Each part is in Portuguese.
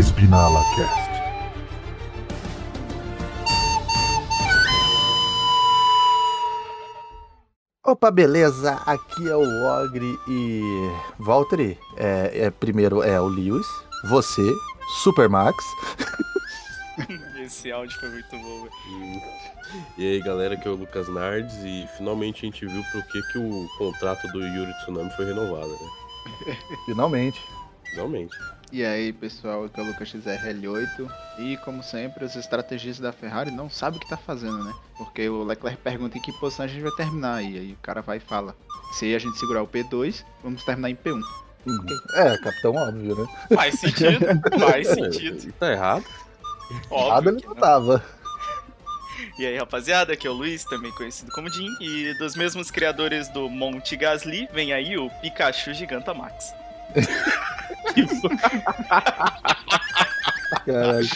Espinala Cast. Opa, beleza? Aqui é o Ogre e. Valtteri, é, é, primeiro é o Lewis, você, Supermax. Esse áudio foi muito bom, velho. E aí galera, aqui é o Lucas Nardes e finalmente a gente viu por que, que o contrato do Yuri Tsunami foi renovado, né? Finalmente. Finalmente. E aí, pessoal, aqui é o Lucas XRL8 e, como sempre, os estrategistas da Ferrari não sabem o que tá fazendo, né? Porque o Leclerc pergunta em que posição a gente vai terminar e aí o cara vai e fala: se a gente segurar o P2, vamos terminar em P1. É, capitão óbvio, né? Faz sentido, faz sentido. Tá errado. Errado Óbvio ele que não não. tava. E aí, rapaziada, aqui é o Luiz, também conhecido como Jim, e dos mesmos criadores do Monte Gasly, vem aí o Pikachu Gigantamax. Caralho.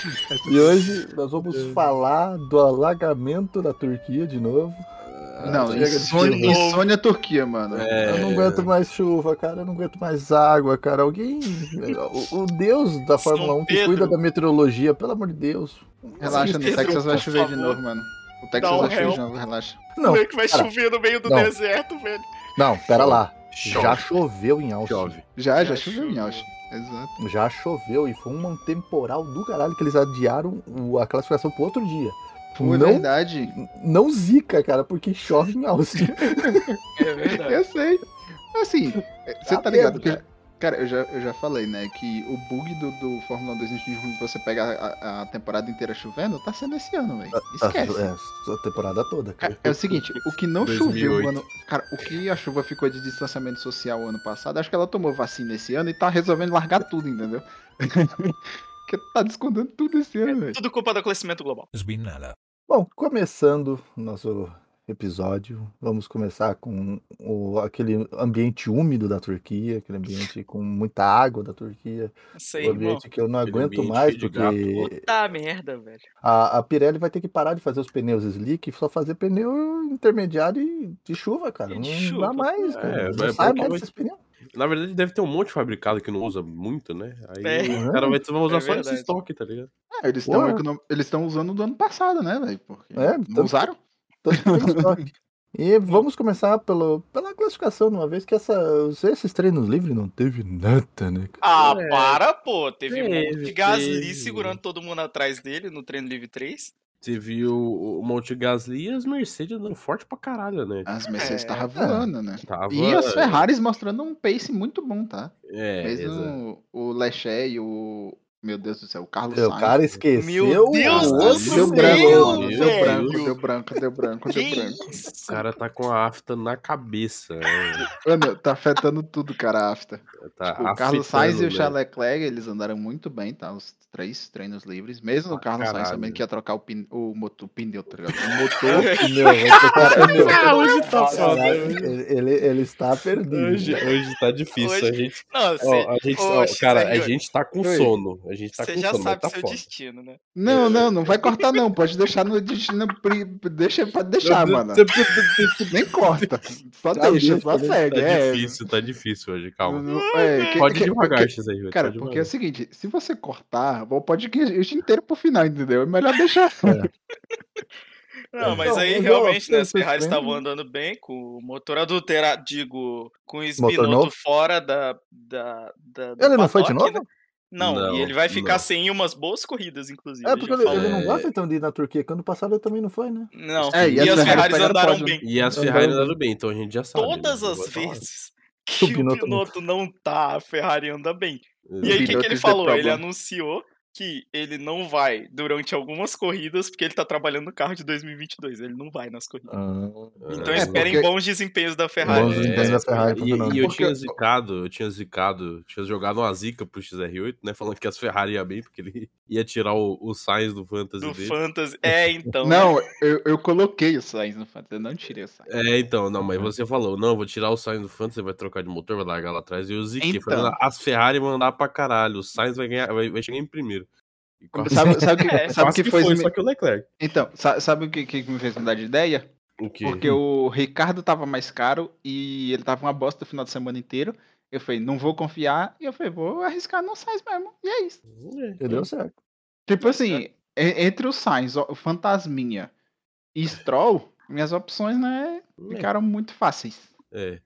E hoje nós vamos falar do alagamento da Turquia de novo. não, chega de insônia, insônia Turquia, mano. É. Eu não aguento mais chuva, cara. Eu não aguento mais água, cara. Alguém. O, o Deus da São Fórmula 1 que Pedro. cuida da meteorologia, pelo amor de Deus. Relaxa, no Texas vai chover de novo, mano. O Texas um vai chover de novo, relaxa. Não, Como é que vai cara, chover no meio do não. deserto, velho? não, pera lá. Chove. Já choveu em Austin. Chove. Já, já, Já choveu em choveu. Austin. Exato. Já choveu e foi um temporal do caralho que eles adiaram o- a classificação pro outro dia. Foi não, verdade. não zica, cara, porque chove em Austin. É verdade. Eu sei. Assim, você Tá tá ligado? Que, cara, eu já, eu já falei, né? Que o bug do, do Fórmula 2 em junho, você pega a, a temporada inteira chovendo, tá sendo esse ano, velho. Esquece. É, a temporada toda, cara. Cara, é o seguinte, o que não 2008. choveu ano. Cara, o que a chuva ficou de distanciamento social ano passado, acho que ela tomou vacina esse ano e tá resolvendo largar tudo, entendeu? Porque tá descontando tudo esse ano, velho. Tudo culpa do aquecimento global. Bom, começando o nosso episódio, vamos começar com o, aquele ambiente úmido da Turquia, aquele ambiente com muita água da Turquia, Isso aí, um irmão. ambiente que eu não Aquele aguento mais, porque Puta merda, velho. a, a Pirelli vai ter que parar de fazer os pneus slick e só fazer pneu intermediário e de chuva, cara. E Não de dá chuva. mais, É, cara. mas não é sai mais vai- desses pneus. Na verdade, deve ter um monte de fabricado que não usa muito, né? Aí É. o cara vai, vai usar É só esse estoque, tá ligado? É, eles estão econom... usando do ano passado, né, velho? Porque É, não usaram? E vamos começar pelo, pela classificação de uma vez que essa, esses treinos livres não teve nada, né? Ah, É. para, pô. Teve um monte Teve, de Gasly teve. segurando todo mundo atrás dele no treino livre 3. Você viu o Monte Gasly e as Mercedes andando forte pra caralho, né? As Mercedes É. estavam voando, né? Tava... E as Ferraris mostrando um pace muito bom, tá? É, exato. Mesmo o Leclerc e o. Meu Deus do céu, o Carlos O Sainz. cara esqueceu. Meu Deus o do céu, Deu branco, Meu. Deu branco, deu branco, deu branco, deu branco. O cara tá com a afta na cabeça. né? Mano, tá afetando tudo, cara, a afta. Tá Tipo, o Carlos Sainz e o né? Charles Leclerc, eles andaram muito bem, tá? Os três treinos livres. Mesmo o Ah, Carlos Sainz caralho. sabendo que ia trocar o, pin... o, motor, o pneu, tá ligado? O motor. Pneu, trocar pneu. Ah, hoje tá foda. ele, ele, ele está perdido. Hoje, hoje tá difícil. Hoje- A gente, Não, ó, você, a gente, Ô, ó, cara, a XR8, gente tá com sono. A gente tá você com já sono, sabe tá seu foda. destino, né? Não, não, não vai cortar, não. Pode deixar no destino. Deixa, pode deixar, mano. Nem corta. Só Já deixa, só né? segue. Tá é. difícil, tá difícil hoje, calma. Não- não- é, que- Pode que- devagar, porque- esses aí. Cara, pode porque é o seguinte, se você cortar, o podcast inteiro pro final, entendeu? É melhor deixar. Não, mas Não, aí realmente, né, as Ferraris estavam andando bem, com o motor adulterado, digo, com o novo? fora da, da, da Ele não foi de paddock, novo? né? Não, Não, e ele vai ficar não. sem umas boas corridas, inclusive. É, ele porque ele, falou. ele não É. gosta então de ir na Turquia, que ano passado ele também não foi, né? Não, É, e, e as as Ferraris Ferraris andaram bem. E as Andando Ferrari bem. então a gente já sabe. Todas né? as vezes que o Binotto não tá, a Ferrari anda bem. E aí, o que, que ele falou? Ele problem. anunciou que ele não vai durante algumas corridas, porque ele tá trabalhando no carro de 2022. Ele não vai nas corridas. Então É, esperem porque- bons desempenhos da Ferrari. Bons desempenhos da Ferrari pro E, e eu Porque- tinha zicado, eu tinha zicado, tinha jogado uma zica pro XR8, né? Falando que as Ferrari ia bem, porque ele ia tirar o, o Sainz do Fantasy Do dele. Fantasy. É, então. Não, eu, eu coloquei o Sainz no Fantasy, eu não tirei o Sainz. É, então, não, mas você falou, não, vou tirar o Sainz do Fantasy, vai trocar de motor, vai largar lá atrás. E eu ziquei, Então. falei, as Ferrari vão andar pra caralho, o Sainz vai, ganhar, vai, vai chegar em primeiro. Sabe, sabe o que, É, sabe quase que foi? só que o Leclerc. Então, sa- sabe o que, que me fez mudar de ideia? O quê? Porque o Ricardo tava mais caro e ele tava uma bosta o final de semana inteiro. Eu falei, não vou confiar. E eu falei, vou arriscar no Sainz mesmo. E é isso. E deu certo. Tipo assim, e- entre o Sainz, o Fantasminha e Stroll, minhas opções, né, ficaram muito fáceis. É.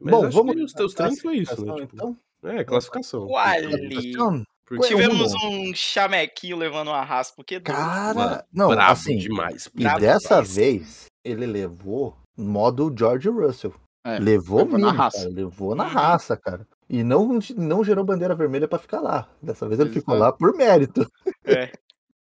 Mas Bom, vamos que os teus treinos foi isso, né? Classificação, Tipo, Então, É, classificação. Quali. Porque Tivemos um chamequinho levando uma raspa, porque Cara, Mano, não, brabo assim, demais. e brabo dessa demais. vez ele levou modo George Russell. É, levou levou na mesmo, raça. cara, levou na Uhum. raça, cara. E não, não gerou bandeira vermelha pra ficar lá. Dessa vez ele ficou Exato. lá por mérito. É,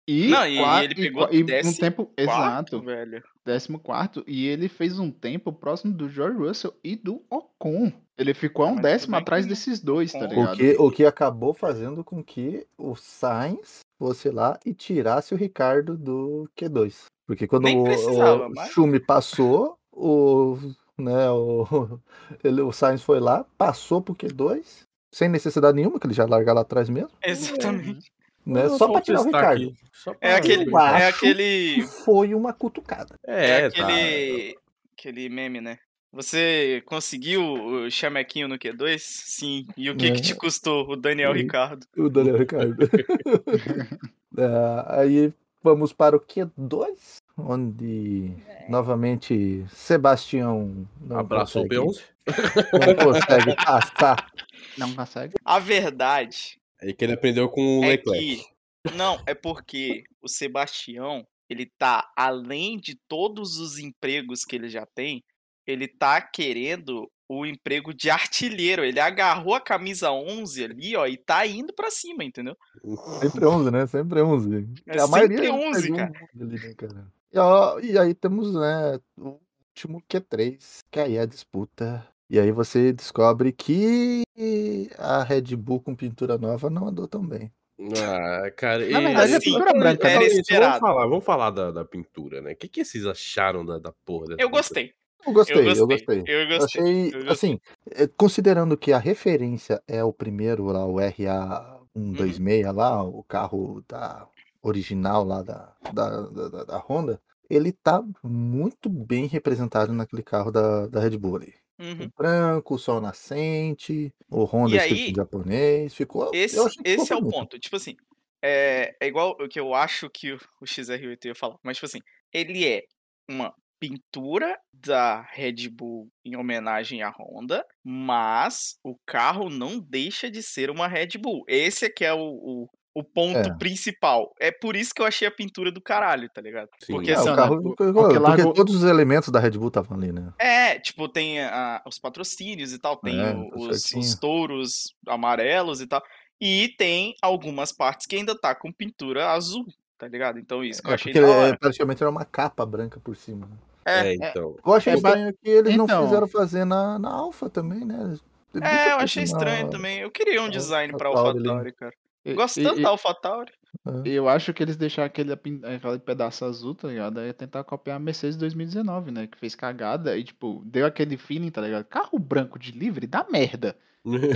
E, Não, e qua- ele e pegou qua- e um tempo quarto, exato, velho. 14 e ele fez um tempo próximo do George Russell e do Ocon. Ele ficou a um Mas décimo atrás que desses dois, tá Ocon- O ligado? que, o que acabou fazendo com que o Sainz fosse lá e tirasse o Ricardo do Q2. Porque quando o, o mas- Schumi passou, o, né, o, ele, o Sainz foi lá, passou pro Q2, sem necessidade nenhuma, que ele já larga lá atrás mesmo, Exatamente. Né, só pra tirar o testar Ricardo. aqui, só pra- É aquele, Eu acho é E aquele, foi uma cutucada. é É, tá. aquele, aquele meme, né? Você conseguiu o chamequinho no Q2? Sim. E o que, que É. te custou o Daniel Sim. Ricardo? O Daniel Ricardo. É, aí vamos para o Q2, onde novamente Sebastião não Abraçou o consegue, P11. não consegue passar. Não consegue. A verdade Aí que ele aprendeu com o é Leclerc. que. Não, é porque o Sebastião, ele tá, além de todos os empregos que ele já tem, ele tá querendo o emprego de artilheiro. Ele agarrou a camisa 11 ali, ó, e tá indo pra cima, entendeu? Sempre 11, né? Sempre 11. É a maioria sempre 11, pegou cara. ali, né, cara? E, ó, e aí temos, né, o último Q3, que aí é a disputa. E aí você descobre que a Red Bull com pintura nova não andou tão bem. Ah, cara. Na e- verdade, é pintura Então, branca, então, né? isso. Vamos falar, vamos falar da, da pintura, né? O que, que vocês acharam da, da porra dessa Eu pintura? gostei. Eu gostei, eu Eu gostei. Eu Eu gostei. achei, eu gostei. assim, eh, considerando que a referência é o primeiro lá, o RA126 lá, o carro da original lá da, da, da, da- da Honda, ele tá muito bem representado naquele carro da, da Red Bull ali. Uhum. O branco, o sol nascente, o Honda E escrito aí, em japonês, ficou, Esse, eu achei que ficou esse é o bonito. ponto. Tipo assim, é, é igual o que eu acho que o, o XR8 ia falar. Mas, tipo assim, ele é uma pintura da Red Bull em homenagem à Honda, mas o carro não deixa de ser uma Red Bull. Esse é que é o, o, o ponto É. principal. É por isso que eu achei a pintura do caralho, tá ligado? Sim. Porque É, assim, o carro, né, porque, porque largou- todos os elementos da Red Bull estavam ali, né? É, tipo, tem a- os patrocínios e tal, tem É, tá os, os touros amarelos e tal. E tem algumas partes que ainda tá com pintura azul, tá ligado? Então isso que eu É, achei porque da é, praticamente era uma capa branca por cima. né? É, É, então. Eu achei É, estranho que eles não então. fizeram fazer na, na Alpha também, né? É, eu achei na- estranho também. Eu queria um na design pra ali. AlphaTauri, cara. Gosto tanto da AlphaTauri. Eu acho que eles deixaram aquele, aquele pedaço azul, tá ligado? Aí tentar copiar a Mercedes 2019, né? Que fez cagada e, tipo, deu aquele feeling, tá ligado? Carro branco de livre dá merda.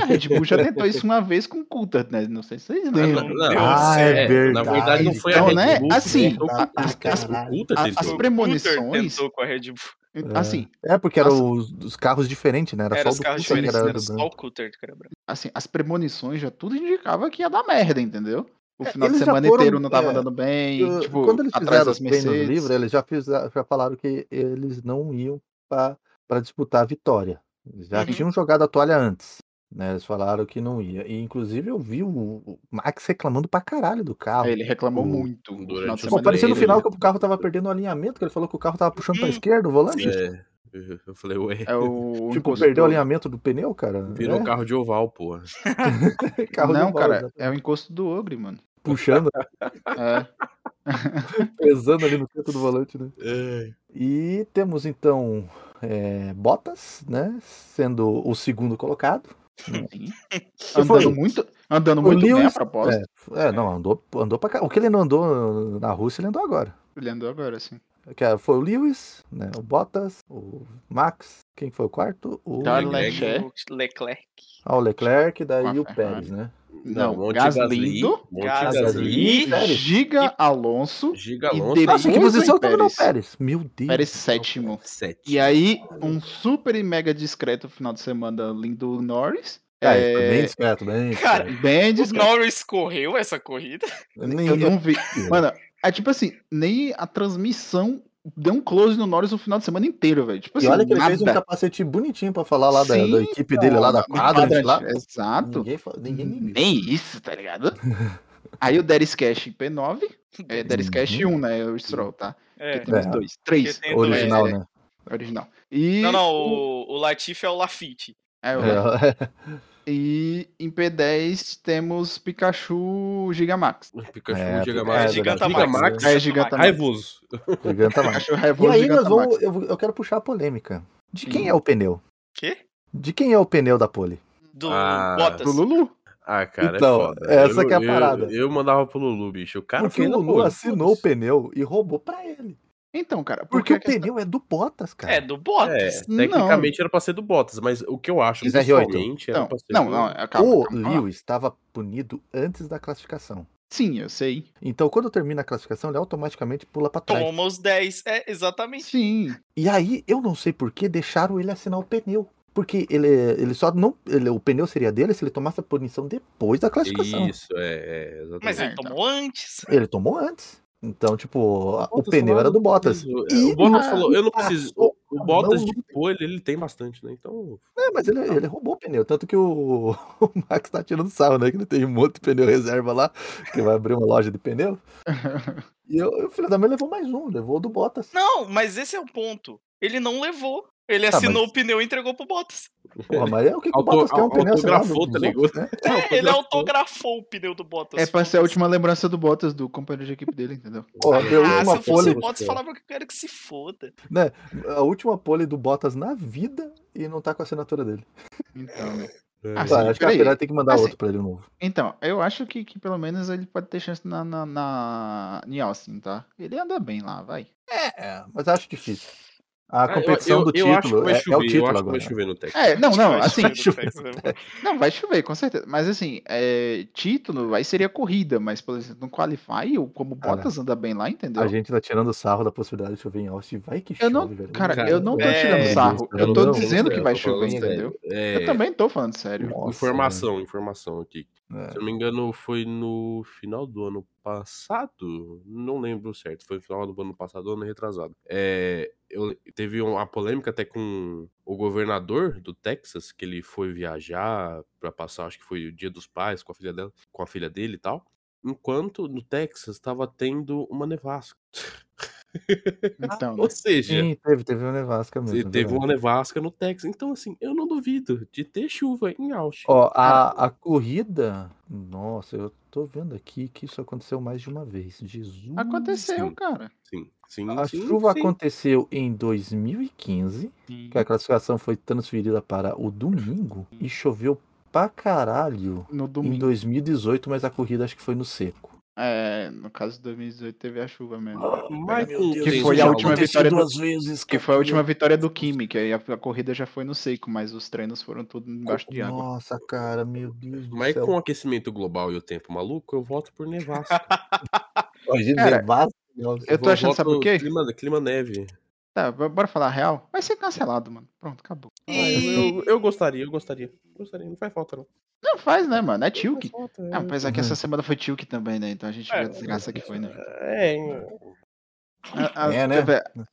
A Red Bull já tentou isso uma vez com o Coulthard, né? Não sei se vocês lembram. Não, Não, Ah, certo. é verdade. Na verdade, não foi Então, a Red né, Bull assim, tentou a- com o a- Coulter, caralho. o Coulter A- tentou. as O premonições- com a Red Bull. Assim, É, porque eram os, os carros diferentes, né? Era, Era só o os do carros Coulter era era do só branco. o Coulter que era branco. assim, as premonições já tudo indicava que ia dar merda, entendeu? O É, final de eles semana foram, inteiro não tava é, andando bem, Eu- tipo, Quando eles atrás fizeram treinos Mercedes. livres, eles já, fizeram, já falaram que eles não iam para disputar a vitória. Já Uhum. tinham jogado a toalha antes. Né? Eles falaram que não ia. E, inclusive, eu vi o, o Max reclamando pra caralho do carro. Aí ele reclamou o- muito. o durante de o Pô, parecia no final que o carro tava perdendo o alinhamento, que ele falou que o carro tava puxando pra Hum. esquerda o volante. É, eu falei, ué, É o Tipo, encostou. perdeu o alinhamento do pneu, cara. virou é, carro de oval, porra. carro de Não, oval, cara, exatamente. é o encosto do ogre, mano. Puxando, É. pesando ali no canto do volante, né? É. E temos então é, Bottas, né? Sendo o segundo colocado. Sim. Andando muito, andando O muito bem a Lewis- propósito. É, é, não, andou, andou pra cá. O que ele não andou na Rússia, ele andou agora. Ele andou agora, assim. Que é, foi o Lewis, né? O Bottas, o Max. Quem foi o quarto? O, Leclerc. Leclerc. O Leclerc. ah, o Leclerc, daí o. Pérez, né? Não, Monte Gasly. Gasly, Pérez. Giga Alonso, Giga E Alonso, depois Nossa, que posição o tava no Pérez. Pérez? Meu Deus. Pérez sétimo. sete. E aí, um super e mega discreto final de semana lindo Norris. Ele foi bem É, discreto, bem Cara, discreto. bem O discreto. Norris correu essa corrida? Nem- Eu não vi. Mano, é tipo assim, nem a transmissão deu um close no Norris o final de semana inteiro, velho. Tipo E assim, olha que ele fez um capacete bonitinho pra falar lá da, Sim, da equipe dele, lá da do quadra, lá. Exato. Ninguém, ninguém nem. Nem isso, tá ligado? Aí o Darius Cash em P9, é Darius Cash Uhum. 1, né? O Stroll, tá? É. Porque É. dois. Três. Porque tem dois. Original, É, né? Original. E, Não, não, o, o Latifi é o Lafitte. é, o- É, e em P10 temos Pikachu Gigamax. Pikachu, É, Gigamax. É, é, Gigantamax. Gigamax. É, Gigantamax. Raivoso. Giganta mais. Pikachu E aí nós Gigantamax. vamos. Eu, eu quero puxar a polêmica. De quem Hum. é o pneu? Quê? De quem é o pneu da pole? Do Ah, Bottas. Do Lulu. Ah, cara, Então, é foda. essa eu, que é a eu- parada. Eu, mandava pro Lulu, bicho. O cara Porque o Lulu assinou o pneu e roubou pra ele. Então, cara, Porque porque, o questão- pneu é do Bottas, cara. É, do Bottas. É, Não. tecnicamente era pra ser do Bottas, mas o que eu acho, é R8. pessoalmente, era Não, pra ser não, do... não, é, calma, o calma. Lewis estava punido antes da classificação. Sim, eu sei. Então, quando termina a classificação, ele automaticamente pula pra trás. Toma os 10. É, exatamente. Sim. E aí, eu não sei por que deixaram ele assinar o pneu. Porque ele, ele só não. ele- o pneu seria dele se ele tomasse a punição depois da classificação. Isso, é, é exatamente. Mas ele É, então. tomou antes. Ele tomou antes. Então, tipo, o Bottas pneu era do Bottas. É, E o Bottas na- falou, eu não preciso. O, o Bottas não, de pole, ele tem bastante, né? Então. É, mas ele, ele roubou o pneu. Tanto que o, o Max tá tirando sarro, né? Que ele tem um monte de pneu reserva lá, que vai abrir uma loja de pneu. E eu, o filho da mãe levou mais um, levou o do Bottas. Não, mas esse é o ponto. Ele não levou. Ele Tá, assinou mas- o pneu e entregou pro Bottas. Porra, mas é o que, que o Auto- Bottas quer um au- pneu autografou, tá ligado? né? É, ele autografou o pneu do Bottas. É pra ser a última lembrança do Bottas, do companheiro de equipe dele, entendeu? Ó, deu Ah, se uma eu fosse o Bottas, falava que eu quero que se foda. né? A última pole do Bottas na vida e não tá com a assinatura dele. Então, né? É. Ah, Ah, sim, acho que a. Ferrari tem que mandar Assim, outro pra ele novo. Então, eu acho que, que pelo menos ele pode ter chance na, na, na... em Austin, tá? Ele anda bem lá, vai. É, mas acho difícil. A Ah, eu- competição eu- do eu título vai é, é o eu título agora. vai chover no Texas. É, não, não, Vai assim, chover no chover. Texas, né? não, vai chover, com certeza. Mas assim, é, título aí seria corrida, mas, por exemplo, no Qualify, ou como o Cara, Bottas anda bem lá, entendeu? A gente tá tirando sarro da possibilidade de chover em Austin. Vai que Eu chove, não, velho. cara, Cara, eu não tô é, tirando sarro. Eu tô não, dizendo não, que vai eu tô chover, entendeu? É, Eu também tô falando sério. Nossa, informação, informação aqui. Velho. Se É. eu não me engano, foi no final do ano passado. Não lembro certo. Foi no final do ano passado, ano retrasado. É, eu, teve uma polêmica até com o governador do Texas, que ele foi viajar pra passar, acho que foi o Dia dos Pais com a filha dela, com a filha dele e tal. Enquanto no Texas estava tendo uma nevasca. Então, né? Ou seja, Sim, teve, teve uma nevasca mesmo. é teve uma nevasca no Texas. Então, assim, eu não duvido de ter chuva em Austin. Ó, a, a corrida. Nossa, eu tô vendo aqui que isso aconteceu mais de uma vez. Jesus. Aconteceu, Sim. cara. Sim, sim, A sim, chuva sim. aconteceu em 2015, que a classificação foi transferida para o domingo e choveu pra caralho No em domingo. 2018, mas a corrida acho que foi no seco. É, no caso de 2018 teve a chuva mesmo. Mas Deus, Que foi a última vitória do- duas vezes. Que foi a última vitória do Kimi, que aí a, a corrida já foi no seco, mas os treinos foram tudo embaixo de água. Nossa, cara, meu Deus do Mas céu. com o aquecimento global e o tempo maluco, eu voto por nevasca. Imagina, nevasca, Eu tô achando, sabe o quê? Clima, clima neve. Tá, bora falar a real? Vai ser cancelado, mano. Pronto, acabou. Ah, eu, eu, eu gostaria, eu gostaria. Gostaria, não faz falta, não. Não faz, né, mano? É Tilk. Não faz falta, Ah, apesar que Uhum. essa semana foi Tilk também, né? Então a gente vê É, a desgraça que foi, né? É, A- a- É, né?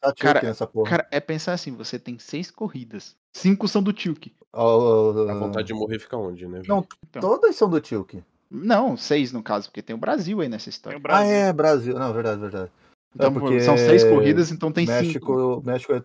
Tá Cara. Cara, é pensar assim, você tem seis corridas. Cinco são do Tilk. A vontade de morrer fica onde, né? Não, velho? Então. Todas são do Tilk. Não, seis no caso, porque tem o Brasil aí nessa Tem história. Ah, é, Brasil. Não, verdade, verdade. Então, É porque são seis corridas, então tem cinco. México, México é,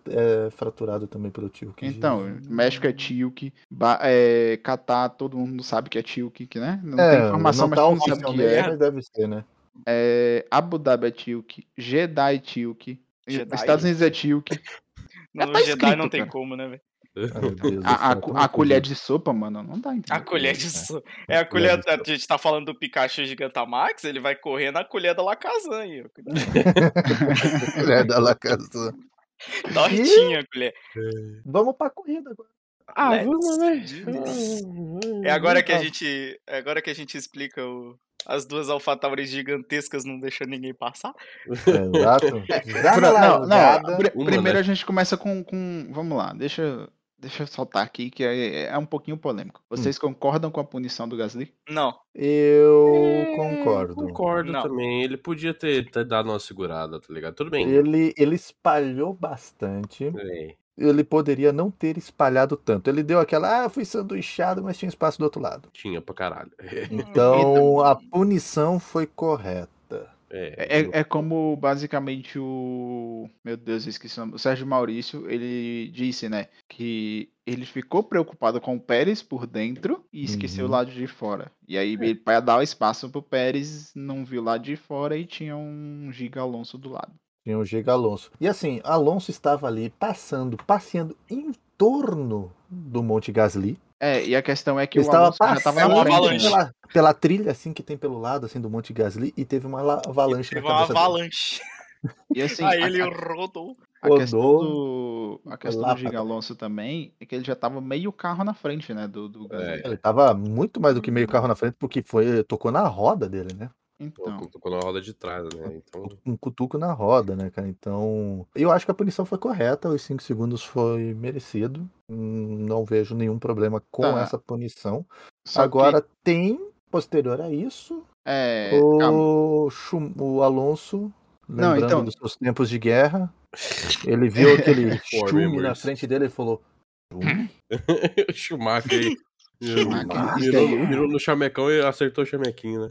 é fraturado também pelo Tilk. Então, Jesus. México é Tilk, é, Catar, todo mundo sabe que é Tilk, né? Não É, tem informação, não mas tá todo mundo sabe que é. mas deve ser, né? é. Abu Dhabi é Tilk, Jeddah é Tilk? Estados Unidos é Tilk. No tá Jedi escrito, não tem cara. como, né, velho? Deus A, a, a é colher de sopa, mano, não dá, entendeu? A colher de é. sopa. É a colher A gente tá falando do Pikachu Gigantamax, ele vai correr na colher da Lacazan aí. ó. Cuidado. Colher da Lacazan. Tortinha a colher. Vamos pra corrida agora. Ah, Let's vamos, né? É agora que a gente. É agora que a gente explica o. As duas alfatauris gigantescas não deixam ninguém passar. Exato. Pra- na não, não, uma, primeiro né? a gente começa com, com. Vamos lá, deixa. Deixa eu soltar aqui que é, é um pouquinho polêmico. Vocês concordam com a punição do Gasly? Não. Eu É, concordo. Concordo Não. também. Ele podia ter, ter dado uma segurada, tá ligado? Tudo bem. Ele, ele espalhou bastante. É. Ele poderia não ter espalhado tanto. Ele deu aquela, ah, fui sanduichado, mas tinha espaço do outro lado. Tinha pra caralho. Então a punição foi correta. É, É, é como basicamente o. Meu Deus, eu esqueci o nome. O Sérgio Maurício, ele disse, né? Que ele ficou preocupado com o Pérez por dentro e esqueceu o Uhum. lado de fora. E aí, ele, pra dar o espaço pro Pérez, não viu o lado de fora e tinha um Giga Alonso do lado. Tinha o Giga Alonso. E assim, Alonso estava ali passando, passeando em torno do Monte Gasly. É, e a questão é que Ele o estava Alonso já tava passando na uma frente. avalanche. né? pela, pela trilha assim que tem pelo lado assim do Monte Gasly e teve uma la- avalanche Teve na uma cabeça dele. avalanche. E assim, Aí a- ele a- rodou. A questão Rodou, do, a questão lá do Giga Alonso também é que ele já tava meio carro na frente, né? Do, do Gasly. Ele tava muito mais do que meio carro na frente porque foi tocou na roda dele, né? Então, Tocou na roda de trás, né? Então. Um cutuco na roda, né, cara? Então, eu acho que a punição foi correta, os 5 segundos foi merecido. Hum, Não vejo nenhum problema com Tá. essa punição. só Agora que, tem, posterior a isso, é, o, o Alonso, Não, lembrando então- dos seus tempos de guerra, ele viu aquele chume na frente dele e falou: "Chume? Schumacher Mirou, no chamecão e acertou o chamequinho, né?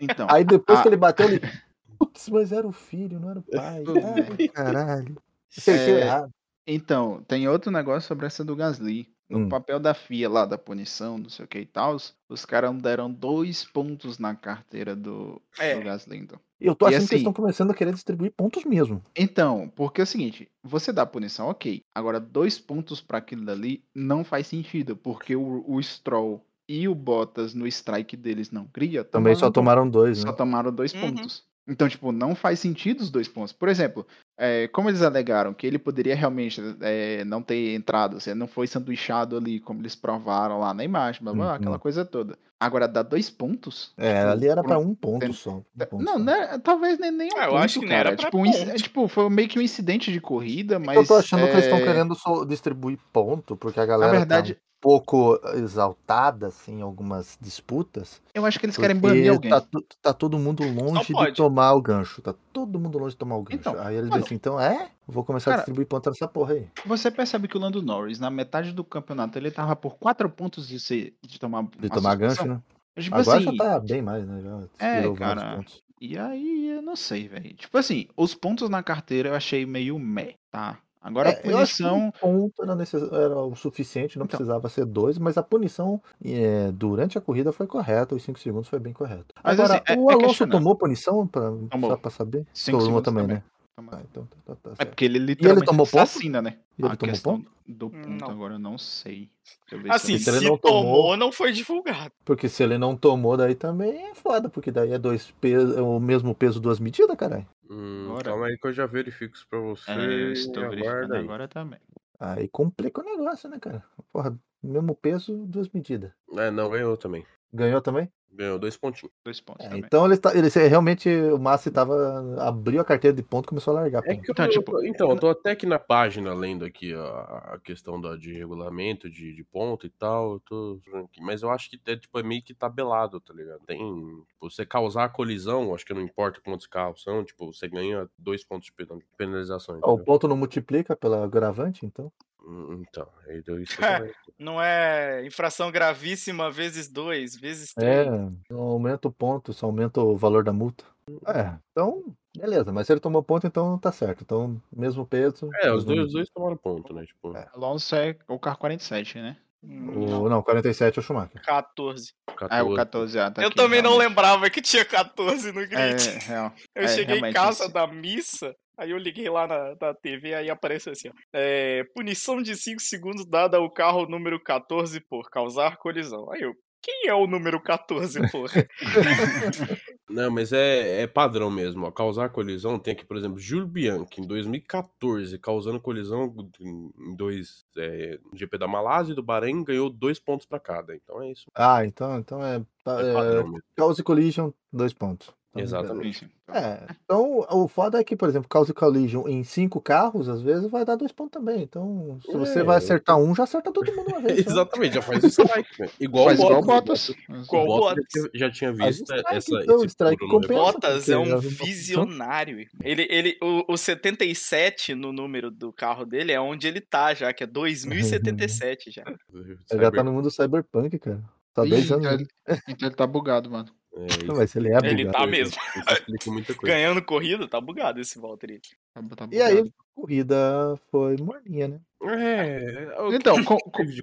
Então, Aí depois Ah. que ele bateu, ele. Putz, mas era o filho, não era o pai. Ai, caralho. Acertei É, errado. então, tem outro negócio sobre essa do Gasly. No Hum. papel da FIA lá, da punição, não sei o que e tal, os caras deram dois pontos na carteira do, É. do Gasly. Então. Eu tô E achando que assim- eles estão começando a querer distribuir pontos mesmo. Então, porque é o seguinte, você dá punição, ok. Agora, dois pontos pra aquilo dali não faz sentido, porque o, o Stroll e o Bottas no strike deles não cria. Também só tomaram dois, só né? tomaram dois Uhum. pontos. Então, tipo, não faz sentido os dois pontos. Por exemplo, é, como eles alegaram que ele poderia realmente é, não ter entrado, você não foi sanduichado ali, como eles provaram lá na imagem, blá, blá, Uhum. aquela coisa toda. Agora, dá dois pontos? É, tipo, ali era por pra um- ponto tem- só. um ponto Não, só. né? Talvez nem, nem um Ah, eu ponto, acho que não cara. era pra tipo, um ponto. é, tipo, foi meio que um incidente de corrida, mas. eu tô achando que eles estão é, querendo só distribuir ponto, porque a Na galera verdade, tá pouco exaltada, assim, em algumas disputas. eu acho que eles querem banir alguém. tá, tá todo mundo longe de tomar o gancho. Tá todo mundo longe de tomar o gancho. Então, aí eles mano, dizem assim, então é? Vou começar a cara, distribuir ponto nessa porra aí. Você percebe que o Lando Norris, na metade do campeonato, ele tava por quatro pontos de, ser, de tomar. De tomar gancho, né? Tipo Agora assim, já tá bem mais, né? Já É, cara. pontos. E aí, eu não sei, velho. Tipo assim, os pontos na carteira eu achei meio meh, tá? Agora a É, eu que punição. um ponto era, necess... era o suficiente, não Então. precisava ser dois, mas a punição é, durante a corrida foi correta, os 5 segundos foi bem correto. Mas, Agora, assim, é- o é Alonso tomou punição, pra saber? Cinco Tomou também, também. né? Toma- Ah, então tá, tá, tá É porque ele literalmente tomou ponto? assassina, né? E ele a tomou ponto? do ponto, Não. agora eu não sei. Eu Assim, se ele se não tomou, tomou- não foi divulgado. Porque se ele não tomou, daí também é foda, porque daí é dois pesos, é o mesmo peso, duas medidas, caralho. Hum, Agora- calma aí que eu já verifico isso pra você. É, eu estou verificando aí. agora também. Aí complica o negócio, né, cara? Porra, mesmo peso, duas medidas. É, não, ganhou também. Ganhou também? Ganhou dois pontinhos. Dois pontos É, então ele, tá, ele realmente, o Massi tava, abriu a carteira de ponto e começou a largar. É que eu, Então, eu tipo, tô- então, eu tô até aqui na página lendo aqui a, a questão da, de regulamento, de, de ponto e tal. Eu tô, mas eu acho que é, tipo, é meio que tabelado, tá ligado? Tem. tipo, Você causar colisão, acho que não importa quantos carros são, tipo, você ganha dois pontos de pen- penalização. Ó, o ponto não multiplica pela gravante, então. Hum, Então, aí deu isso É. também. Não é infração gravíssima vezes dois, vezes É, três. não aumenta o ponto, só aumenta o valor da multa. É, então, beleza, mas se ele tomou ponto, então tá certo. Então, mesmo peso. É, os dois, os dois tomaram ponto, né? Tipo, É. Alonso é o carro 47, né? Hum, O, não, 47 é o Schumacher. 14. 14. Ah, é o 14, ah, tá eu aqui, também não realmente. lembrava que tinha 14 no grid. É, real. Eu é, cheguei em casa isso. da missa, aí eu liguei lá na, na TV, aí apareceu assim, ó. É, punição de 5 segundos dada ao carro número 14 por causar colisão. Aí eu, quem é o número 14, porra? Não, mas é, é padrão mesmo. Ó. Causar colisão tem aqui, por exemplo, Júlio Bianchi, em 2014, causando colisão em dois é, no GP da Malásia e do Bahrein, ganhou dois pontos pra cada. Então é isso. Ah, então, então é. tá- É é cause collision, dois pontos. Engano. Exatamente. Então, É, então o foda é que, por exemplo, cause collision em cinco carros, às vezes vai dar dois pontos também. Então, se você É. vai acertar um, já acerta todo mundo uma vez. só. Exatamente, já faz o strike, né? Igual Faz o igual o Bottas. Bottas. Igual O Bottas já tinha, visto strike, essa, então, strike compensa. Bottas porque é um visionário. Ele, ele, o, o 77 no número do carro dele é onde ele tá já, que é 2077 já. Ele já tá no mundo cyberpunk, cara. Só Ih, 10 anos. então, né? ele, então ele tá bugado, mano. É, isso Mas ele é Ele bugado. tá mesmo. Isso explica muita coisa. Ganhando corrida, tá bugado esse Valtteri. Tá, tá E aí, bugado. a corrida foi morninha, né? É, Então,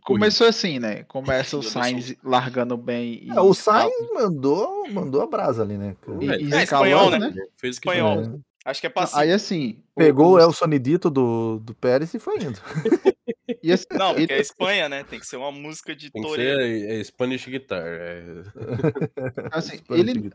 começou assim, né? Começa o não Sainz largando bem e. É, o Sainz mandou, mandou a brasa ali, né? E, e É, escalando, espanhol, né? né? Fez Espanhol. É. Acho que é Não, passivo. Aí assim. Pegou o, o Elson Dito do, do Pérez e foi indo. e assim, Não, porque é ele- Espanha, né? Tem que ser uma música de Tem ser é, Spanish Guitar. É. assim, ele,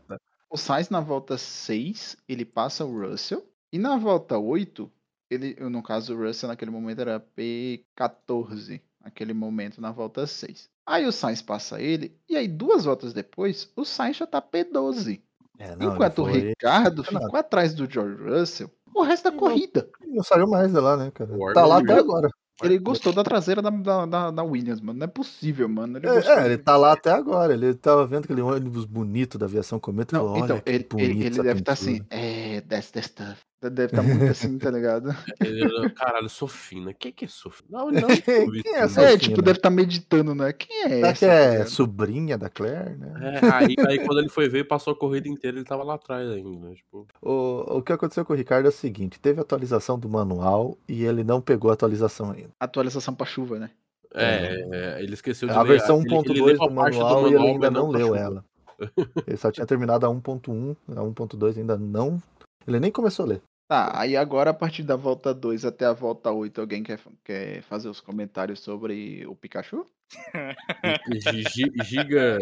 o Sainz na volta 6, ele passa o Russell. E na volta 8, ele, no caso, o Russell naquele momento era P14. Naquele momento, na volta 6. Aí o Sainz passa ele. E aí, duas voltas depois, o Sainz já tá P12. É, não, ele Enquanto o Ricardo Nada. ficou atrás do George Russell o resto da Não. corrida. Não saiu mais de lá, né, cara? Tá lá até agora. Ele gostou da traseira da, da, da- Williams, mano. Não é possível, mano. Ele É, é, ele tá lá até agora. Ele tava vendo aquele ônibus bonito da aviação cometa Não, falou: Olha, então, que ele, ele, ele deve estar pintura." assim, é, that's the stuff. Deve estar muito assim, tá ligado? Caralho, Sofina. Quem que é Sofina? Não, não. Quem é essa É, tipo, deve estar meditando, né? Quem é Será essa? que tá é ligado? sobrinha da Claire, né? É, aí, aí quando ele foi ver, passou a corrida inteira, ele tava lá atrás ainda. né? Tipo, O, o que aconteceu com o Ricardo é o seguinte: teve atualização do manual e ele não pegou a atualização ainda. Atualização pra chuva, né? é, é, ele esqueceu de A ler. versão ele- ele 1.2 leu do a parte manual e ele manual, ainda não pra leu chuva. ela. Ele só tinha terminado a 1.1, a 1.2 ainda não. Ele nem começou a ler. Tá, aí agora a partir da volta 2 até a volta 8, alguém quer, quer fazer os comentários sobre o Pikachu? Gi- Giga.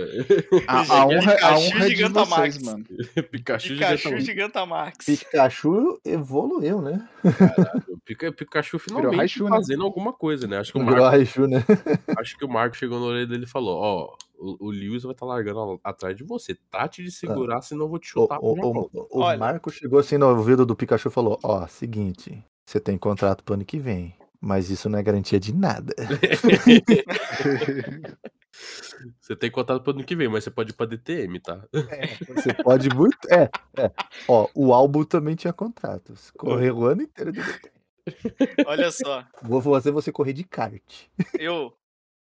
A, a honra, a Pikachu honra é de vocês, mano. Pikachu, Pikachu Gigantamax. Pikachu evoluiu, né? O Pika- Pikachu finalmente Raichu, né? fazendo alguma coisa, né? Acho que, o Marco, Raichu, né? acho que o Marco chegou na orelha dele e falou: Ó, o, o Lewis vai estar largando a- atrás de você. Trate de segurar, senão eu vou te O, chutar o, o, o Olha. Marco chegou assim no ouvido do Pikachu e falou: Ó, seguinte, você tem contrato pro ano que vem, mas isso não é garantia de nada. Você tem contato pro ano que vem, mas você pode ir pra DTM, tá? Você pode muito. É, é. Ó, o álbum também tinha contratos. Correu o ano inteiro de Olha só, Vou fazer você correr de kart. eu,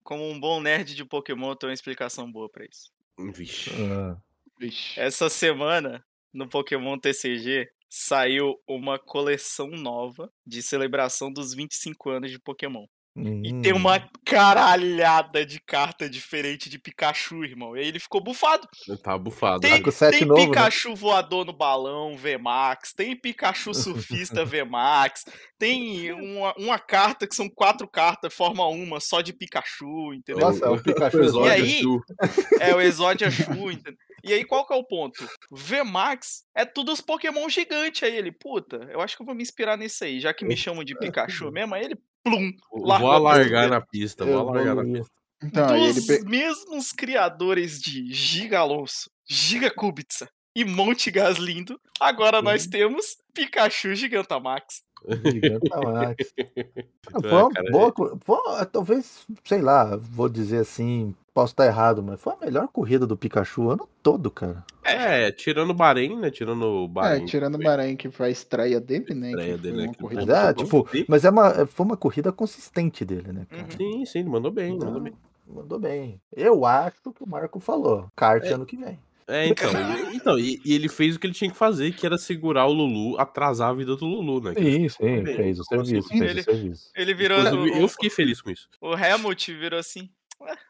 como um bom nerd de Pokémon, tenho uma explicação boa pra isso. Vixe. Ah, Vixe. Essa semana, no Pokémon TCG, saiu uma coleção nova de celebração dos 25 anos de Pokémon. E hum. tem uma caralhada de carta diferente de Pikachu, irmão. E aí ele ficou bufado. Tá bufado. Tem, set tem novo, né? Pikachu voador no balão, VMAX. Tem Pikachu surfista, VMAX. Tem uma, uma carta que são quatro cartas, forma uma, só de Pikachu, entendeu? Nossa, é o Pikachu E exótico. aí- Chu. É o Exodia Shu, entendeu? E aí, qual que é o ponto? VMAX é tudo os Pokémon gigantes. Aí ele, puta, eu acho que eu vou me inspirar nisso aí, já que me chamam de Pikachu mesmo. Aí ele, plum, Vou alargar na pista, vou alargar na pista. Então, dos pe... mesmos criadores de Giga Alonso, Giga Kubica e Monte Gaslindo, agora nós temos Pikachu Gigantamax. Gigantamax. Ah, É, Foi uma cara, boa, foi uma- talvez, sei lá, vou dizer assim, posso estar errado, mas foi a melhor corrida do Pikachu o ano todo, cara. É, tirando o Bahrein, né? Tirando o É, Bahrein. tirando o Bahrein, que foi a estreia dele, né? Estreia que dele, foi né, corrida ele Mas é, tipo, mas é uma, foi uma corrida consistente dele, né, cara? Uhum. Sim, sim, ele mandou bem, mandou bem. Mandou bem. Eu acho que o Marco falou. Kart É. ano que vem. É, então, e, então e, e ele fez o que ele tinha que fazer, que era segurar o Lulu, atrasar a vida do Lulu, né? Sim, sim, Ele- fez o serviço, ele- fez o serviço. Ele virou. Inclusive, o, eu fiquei feliz com isso. o Helmut virou assim.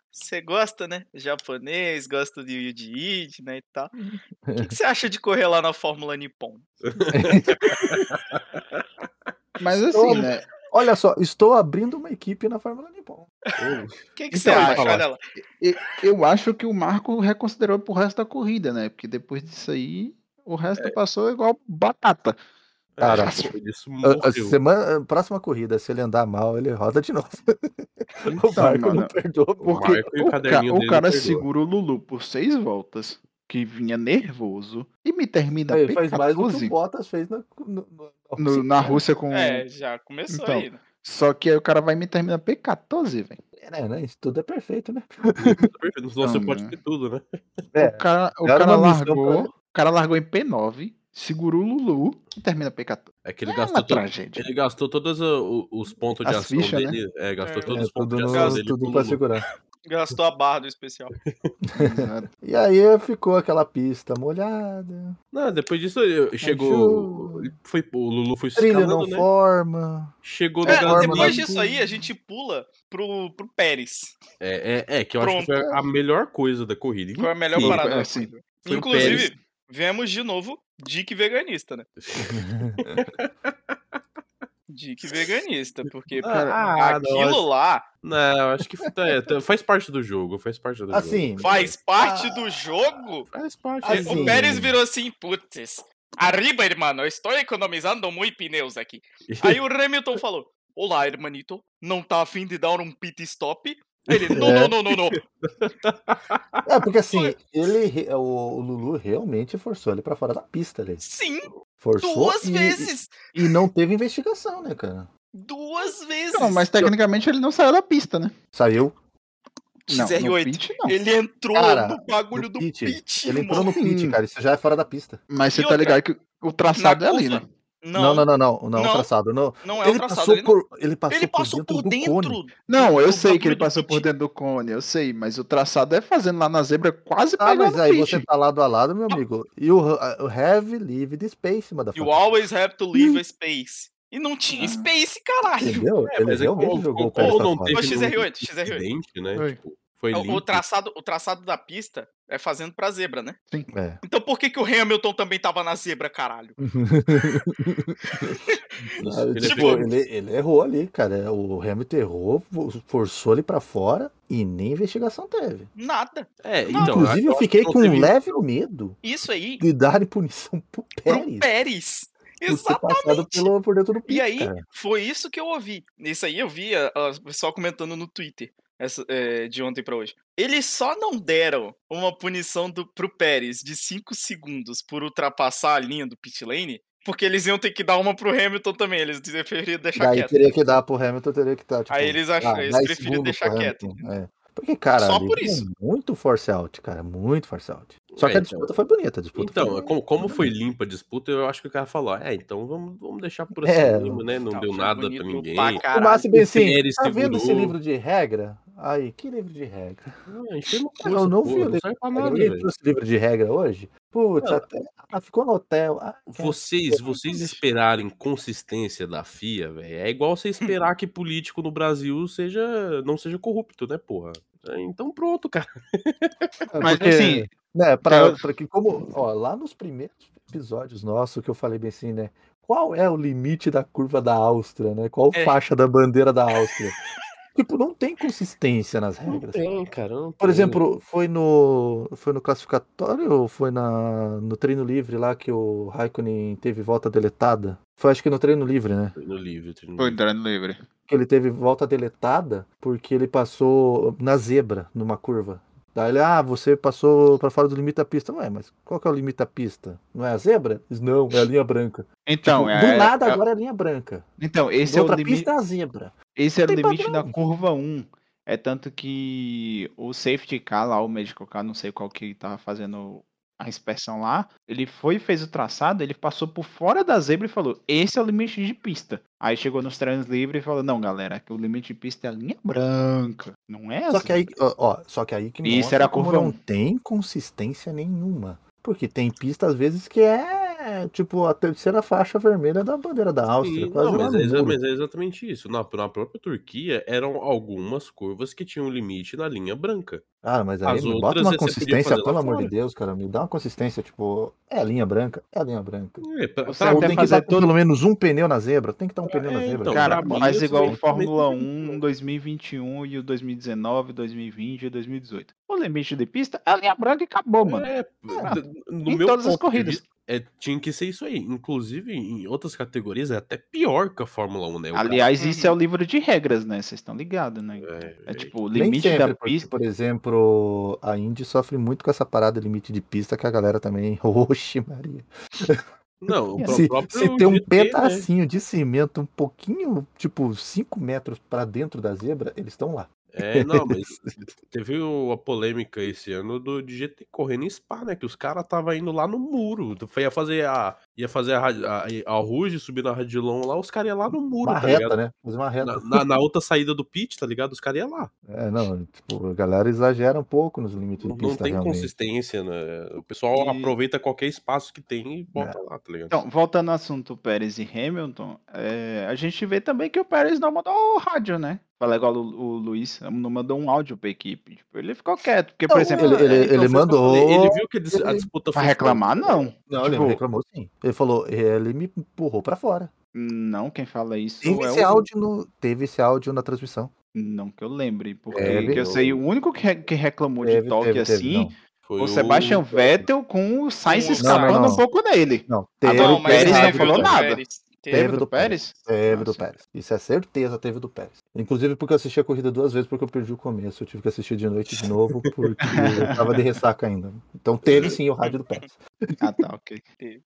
"Ué, Você gosta, né? Japonês, gosta de Yuji Ide, né? E tal. O que, você acha de correr lá na Fórmula Nippon? Mas assim, né? Olha só, estou abrindo uma equipe na Fórmula Nippon. O que, que Então, você eu acha? Olha lá. Eu acho que o Marco reconsiderou pro resto da corrida, né? Porque depois disso aí, o resto passou igual batata. Cara, é, A- semana, a próxima corrida, se ele andar mal, ele roda de novo. o Então, Marco não perdoa. Porque o o, ca- o cara segura o Lulu por seis voltas. que vinha nervoso e me termina Aí, faz mais do que P14 o Bottas fez na, no- no- no- na Rússia com. É, já começou Então. aí. né? Só que aí o cara vai me terminar P14, velho. É, né? Isso tudo é perfeito, né? Perfeito, senão você pode né? ter tudo, né? É, O cara, o cara largou. pra- O cara largou em P9, segurou o Lulu e termina P14. É que ele É gastou uma todo-. Ele gastou todos o- os pontos de As ação fichas, né? dele. É, gastou É, todos é os pontos de no- ação dele. tudo pra segurar. Gastou a barra do especial. E aí ficou aquela pista molhada, Não, depois disso eu- chegou. Foi, o Lulu foi trilha escalando, não né? forma. Chegou É, naquela forma depois disso aí, a gente pula pro, pro Pérez. É, é, é, que eu acho que Pronto. foi a melhor coisa da corrida. Foi a melhor parada. da sim. corrida. Foi o Inclusive, Pérez. Vemos de novo Dick veganista, né? Dick veganista, porque Ah, não, aquilo lá Não, eu acho que é, faz parte do jogo. Faz parte do jogo. Assim, faz parte do jogo. Faz parte. Assim, O Pérez virou assim, putz, arriba, irmão, estou economizando muito pneus aqui. Aí o Hamilton falou, olá, hermanito, não tá afim de dar um pit stop? Ele, não, É. não, não, não, não. É, porque assim, ele, o, o Lulu realmente forçou ele pra fora da pista ali. Sim, Forçou duas e, vezes. E, e não teve investigação, né, cara? Duas vezes. Não, mas tecnicamente ele não saiu da pista, né? Saiu Não, no XR8. pit, não. Ele entrou Cara, no bagulho do pit. pit. Ele entrou no pit, cara. Isso já é fora da pista. Mas você tá ligado que o traçado é ali, né? Não, não, não, não. Não, Não. o traçado. Não. Não é o ele, traçado passou ali, não. por, ele passou Ele passou por do dentro. cone. Não, eu do sei que ele passou por dentro do cone, eu sei, mas o traçado é fazendo lá na zebra quase Ah, mas o aí você tá lado a lado, meu amigo. E o, o Have Live the Space, You motherfucker. always have to leave a space. E não tinha Ah. space, caralho. Entendeu? É, ele mas é realmente como- jogou o pra não teve XR8, nenhum XR8. acidente, né? Tipo, foi O, limpo. o traçado, o traçado da pista é fazendo pra zebra, né? É. Então por que, que o Hamilton também tava na zebra, caralho? Ah, ele tipo, ele, ele errou ali, cara. O Hamilton errou, fo- forçou ele pra fora e nem investigação teve. Nada. É, Não. então, Inclusive, eu acho fiquei que não com um leve medo Isso aí, de darem punição pro pro Pérez. Pérez. por ter Exatamente. pelo, por dentro do pit, E aí, cara. foi isso que eu ouvi. Isso aí eu vi a- a- o pessoal comentando no Twitter essa, é, de ontem pra hoje. Eles só não deram uma punição do, pro Pérez de 5 segundos por ultrapassar a linha do pit lane, porque eles iam ter que dar uma pro Hamilton também. Eles preferiram deixar Daí quieto. teria que dar pro Hamilton, teria que estar. Tipo, Aí eles acham- eles 10 preferiram deixar quieto, É. Porque, cara, Só por isso. muito force out, cara. Muito force out. Só É, que a então. disputa foi bonita. A disputa Então, foi... como, como foi limpa a disputa, eu acho que o cara falou, é, então vamos, vamos deixar por É, assim mesmo, né? Não Tá, deu nada pra ninguém. pra caralho. Tomasse bem assim, tá vendo esse livro de regra? Aí, que livro de regra? Ah, Eu não vi o não livro nada. Ele trouxe livro de regra hoje? Putz, Não. até... ah, ficou no hotel. Ah, Vocês, vocês esperarem consistência da FIA, velho, é igual você esperar que político no Brasil seja não seja corrupto, né, porra? É, Então pronto, cara. É, Mas porque, assim, né, pra, eu- pra que como, ó, lá nos primeiros episódios nossos que eu falei bem assim, né, qual é o limite da curva da Áustria, né, qual É. faixa da bandeira da Áustria? tipo, não tem consistência nas Não regras. tem, cara. não Por tem. exemplo, foi no foi no classificatório ou foi na, no treino livre lá que o Raikkonen teve volta deletada? Foi acho que no treino livre, né? Foi no livre, treino Foi livre. entrando livre. Que ele teve volta deletada porque ele passou na zebra numa curva. Daí ele, ah, você passou pra fora do limite da pista. Ué, mas qual que é o limite da pista? Não é a zebra? Diz, Não, é a linha branca. Então, Tipo, é, do nada é- agora é a linha branca. Então, esse é o outra limite. pista é a zebra. Esse é o limite padrão. da curva 1. É tanto que o safety car lá, o medical car, não sei qual que tava fazendo a inspeção lá, ele foi e fez o traçado, ele passou por fora da zebra e falou: esse é o limite de pista. Aí chegou nos treinos livres e falou: não, galera, que o limite de pista é a linha branca, não é Só que aí, zebra." ó, ó, só que aí que Isso era a como curva não um. tem consistência nenhuma. Porque tem pista, às vezes, que é tipo a terceira faixa vermelha da bandeira da Áustria. Sim, quase não, mas, é, mas é exatamente isso. Na, na própria Turquia eram algumas curvas que tinham limite na linha branca. Ah, mas aí As me bota uma consistência, pelo amor de. Deus, cara. Me dá uma consistência, tipo, é a linha branca, é a linha branca. É, pra, Você pra- tem que fazer dar todo- pelo menos um pneu na zebra. Tem que dar um pneu na É, zebra. então, Cara, isso igual o Fórmula também 1 2021 e o 2019, 2020 e 2018. O limite de pista é a linha branca e acabou, mano. É, no em meu todas as corridas. É, tinha que ser isso aí. Inclusive, em outras categorias, é até pior que a Fórmula 1, né? O cara- Aliás, isso é o Uhum. livro de regras, né? Vocês estão ligados, né? É, É tipo, o limite sempre, da pista. por exemplo, a Indy sofre muito com essa parada limite de pista que a galera também. Oxe, Maria. Não, o Se, próprio se tem um GT, né? pedacinho de cimento um pouquinho, tipo, 5 metros pra dentro da zebra, eles estão lá. É, não, mas teve o- a polêmica esse ano do de GT correndo em Spa, né? Que os caras tava indo lá no muro. Foi- Ia fazer a. Ia fazer a, a, a Ruge subir na Radilon lá, os caras iam lá no muro, Uma tá reta, ligado? né? Fazer uma reta. Na, na- na outra saída do pit, tá ligado? Os caras iam lá. É, não, tipo, a galera exagera um pouco nos limites Não, não pista, tem realmente. consistência, né? O pessoal E- aproveita qualquer espaço que tem e bota lá, tá ligado? Então, voltando ao assunto Pérez e Hamilton, é, a gente vê também que o Pérez não mandou o rádio, né? Fala igual o, o Luiz, não mandou um áudio pra equipe. Tipo, ele ficou quieto. Porque, por Não, exemplo, ele- ele- É, então, ele foi o que eu mandou- Ele viu que a dis- a ele- disputa pra foi reclamar, forte. não. Não, ele Tipo- reclamou sim. Ele falou, ele me empurrou pra fora. Não, quem fala isso Teve é esse o... áudio no, teve esse áudio na transmissão. Não que eu lembre, porque Teve. que eu sei, o único que, re- que reclamou de Teve, toque teve, teve, assim não. Foi o Sebastian Vettel com o Sainz Com o escapando Sainz. um pouco nele. Não, Ah, teve, não, não, o mas Pérez não falou nada. Pérez. Teve Teve do do Pérez? Teve Ah, do sim. Pérez. Isso é certeza, teve do Pérez. Inclusive porque eu assisti a corrida duas vezes porque eu perdi o começo. Eu tive que assistir de noite de novo porque eu tava de ressaca ainda. Então teve sim o rádio do Pérez. Ah, tá, ok.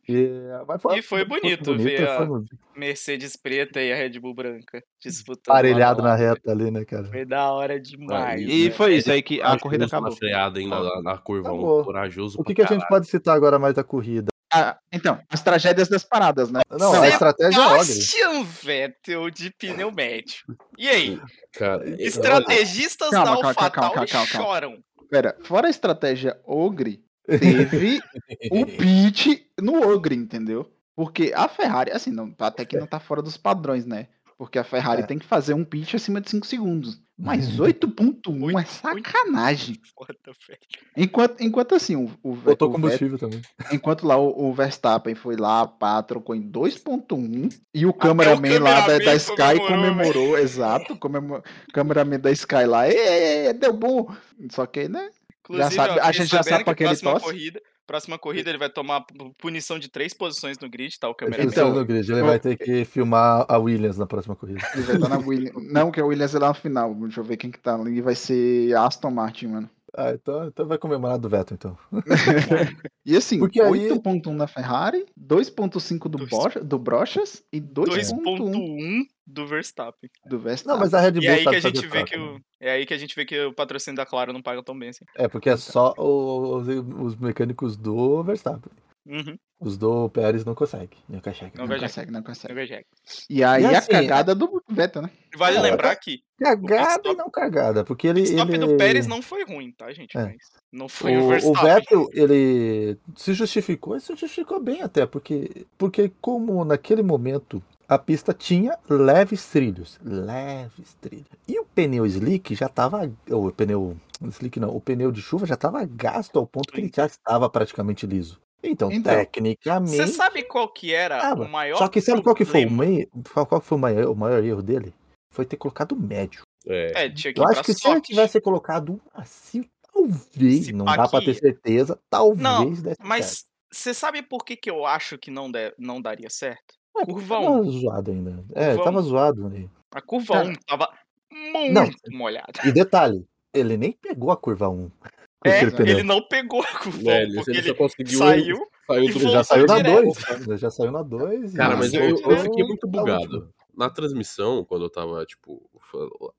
E, mas E foi bonito ver a- foi bonito. Mercedes preta e a Red Bull branca disputando. Parelhado a na reta ali, né, cara? Foi da hora demais. E né? foi isso aí que a corrida na acabou. freada ainda lá na curva Acabou. 1. Corajoso O que, que a gente pode citar agora mais da corrida? Ah, então, as tragédias das paradas, né? Não, a Sebastian estratégia é Ogre. Vettel de pneu médio. E aí? Cara, Estrategistas Calma, da calma, AlphaTauri calma, calma, calma. choram. Pera, fora a estratégia Ogre, teve o pit no Ogre, entendeu? Porque a Ferrari, assim, não, até que não tá fora dos padrões, né? Porque a Ferrari É. tem que fazer um pit acima de 5 segundos. Mas 8.1 é sacanagem. Foda. Enquanto, enquanto assim, o, o, Botou o combustível também. Ve- enquanto lá o, o Verstappen foi lá, pá, trocou em 2.1 e o cameraman lá da, da Sky comemorou, comemorou, exato, comemorou, cameraman da Sky lá, "Ê, ê, deu bom. Só que, né? Inclusive, sabe- ó, a gente já sabe pra que ele torce? corrida, próxima corrida ele vai tomar pu- punição de três posições no grid, tá? O cameraman. Então, no grid. ele vai ter que filmar a Williams na próxima corrida. Ele vai estar na Williams. Não, que a Williams é lá no final. Deixa eu ver quem que tá ali. Vai ser Aston Martin, mano. Ah, então, então vai comemorar do Vettel, então. E assim, Porque aí- 8.1 na Ferrari, 2.5 do, Dois. Bo- do Brochas e 2.1 2.1 do Verstappen. do Verstappen. Não, mas a Red Bull E aí que a gente vê que o é aí que a gente vê que o patrocínio da Claro não paga tão bem assim. É, porque é só os, os mecânicos do Verstappen. Uhum. Os do Pérez não conseguem. Não conseguem. Não não consegue. consegue, não consegue. Eu vejo. E aí E a assim, cagada do Vettel, né? Vale É, lembrar que Cagada stop- e não cagada, porque o ele. stop ele... do Pérez não foi ruim, tá, gente? É. Mas não foi o, O, o Verstappen. Vettel, ele se justificou, e se justificou bem até, porque, porque como naquele momento a pista tinha leves trilhos, leves trilhos. E o pneu slick já estava, o pneu slick não, o pneu de chuva já estava gasto ao ponto que ele já estava praticamente liso. Então, Então, tecnicamente, Você sabe qual que era tava. o maior só que sabe qual que foi o, meio, qual foi o maior, o maior erro dele? Foi ter colocado médio. É, É, tinha que Eu acho que se ele tivesse colocado um macio, talvez, Se não dá pra ter certeza, talvez Não, desse certo. Mas você sabe por que, que eu acho que não, de- não daria certo? É, curva tava 1. zoado ainda. É, Curva tava 1. zoado ali. A curva Cara, 1 tava muito Não. molhada. E detalhe, ele nem pegou a curva 1 com É, ele não pegou a curva 1, né, ele, porque ele só conseguiu. saiu saiu e do- já saiu na direto. 2. Ele já saiu na 2. Cara, mas eu, eu- direto. fiquei muito bugado. Na transmissão, quando eu tava, tipo,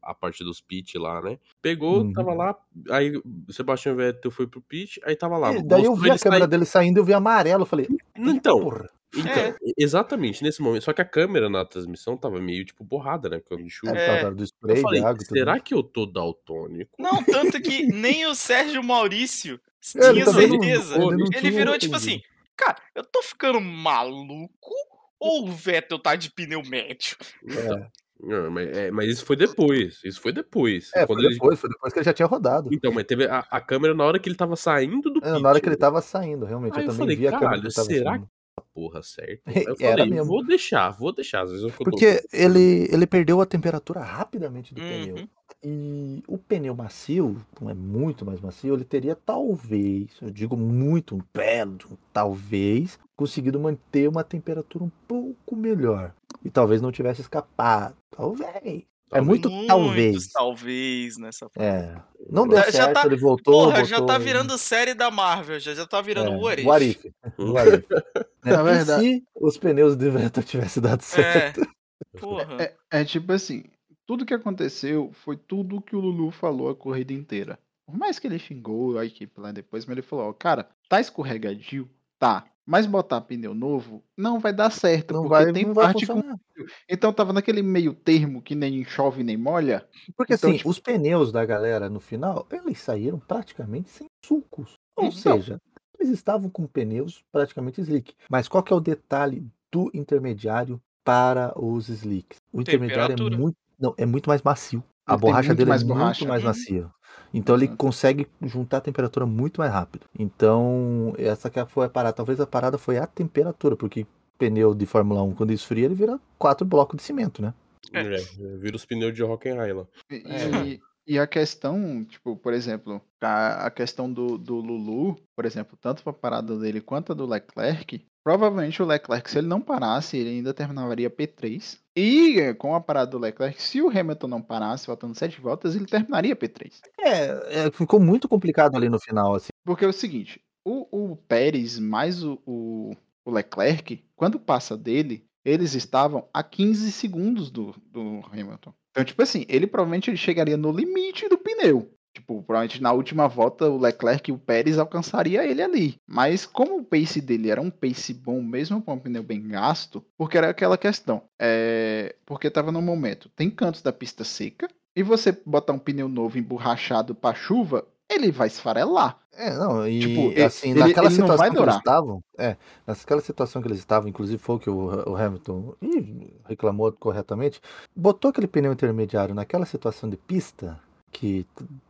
a parte dos pit lá, né? Pegou, Uhum. tava lá, aí o Sebastian Vettel foi pro pit, aí tava lá. E daí eu vi a câmera sair- dele saindo, eu vi amarelo, eu falei, Então, porra. Então, É. exatamente, nesse momento. Só que a câmera na transmissão tava meio, tipo, borrada, né? Porque eu de chuva. É, É. do Eu spray falei, de água e tudo será mais. que eu tô daltônico? Não, tanto que nem o Sérgio Maurício É, ele tinha também não- certeza. ele não Ele, tinha virou tipo assim, cara, eu tô ficando maluco ou o Vettel tá de pneu médio? Então, não, mas, é, mas isso foi depois. Isso foi depois. É, Quando foi ele- depois, foi depois que ele já tinha rodado. Então, mas teve a, a câmera na hora que ele tava saindo do É, pit. na hora que ele tava saindo, realmente. Aí eu eu também falei, vi a câmera que caralho, ele tava será saindo. A porra certa. Aí eu Era falei, mesmo. vou deixar, vou deixar. Às vezes eu tô- Porque ele, ele perdeu a temperatura rapidamente do pneu. Uhum. E o pneu macio, como é muito mais macio, ele teria talvez, eu digo muito, um belo, talvez, conseguido manter uma temperatura um pouco melhor. E talvez não tivesse escapado. Talvez. É muito Muitos talvez. talvez nessa É. Não deu Já- já certo, tá- ele voltou. Porra, já tá virando série da Marvel, já, já tá virando é, o What If. What if. What if. Na E verdade- se os pneus de vento tivessem dado certo? É, porra. É, é tipo assim, tudo que aconteceu foi tudo que o Lulu falou a corrida inteira. Por mais que ele xingou a equipe lá depois, mas ele falou, ó, cara, tá escorregadio? Tá. Mas botar pneu novo não vai dar certo, Não porque vai, tem não vai parte com... funcionar. Então tava naquele meio termo que nem chove nem molha. Porque Então, assim, tipo- os pneus da galera no final, eles saíram praticamente sem sulcos. Ou Então. seja, eles estavam com pneus praticamente slick. Mas qual que é o detalhe do intermediário para os slicks? O intermediário é muito, não, é muito mais macio. A Ele tem borracha dele mais é borracha. muito mais macia. Então ele consegue juntar a temperatura muito mais rápido. Então, essa que foi a parada. Talvez a parada foi a temperatura, porque pneu de Fórmula 1, quando esfria, ele vira quatro blocos de cimento, né? É, vira os pneus de Hockenheim lá. E, É. e- e a questão, tipo, por exemplo, a, a questão do, do Lulu, por exemplo, tanto pra parada dele quanto a do Leclerc, provavelmente o Leclerc, se ele não parasse, ele ainda terminaria P3. E eh, com a parada do Leclerc, se o Hamilton não parasse, faltando sete voltas, ele terminaria P3. É, é, ficou muito complicado ali no final, assim. Porque é o seguinte, o, o Pérez mais o, o, o Leclerc, quando passa dele, eles estavam a 15 segundos do, do Hamilton. Então, tipo assim, ele provavelmente ele chegaria no limite do pneu. Tipo, provavelmente na última volta o Leclerc e o Pérez alcançaria ele ali. Mas como o pace dele era um pace bom, mesmo com um pneu bem gasto, porque era aquela questão. É... Porque tava no momento, tem cantos da pista seca, e você botar um pneu novo emborrachado pra chuva, ele vai esfarelar. É, não, e Tipo, assim, ele- naquela ele situação que eles estavam, é, naquela situação que eles estavam, inclusive foi o que o, o Hamilton reclamou corretamente, botou aquele pneu intermediário naquela situação de pista que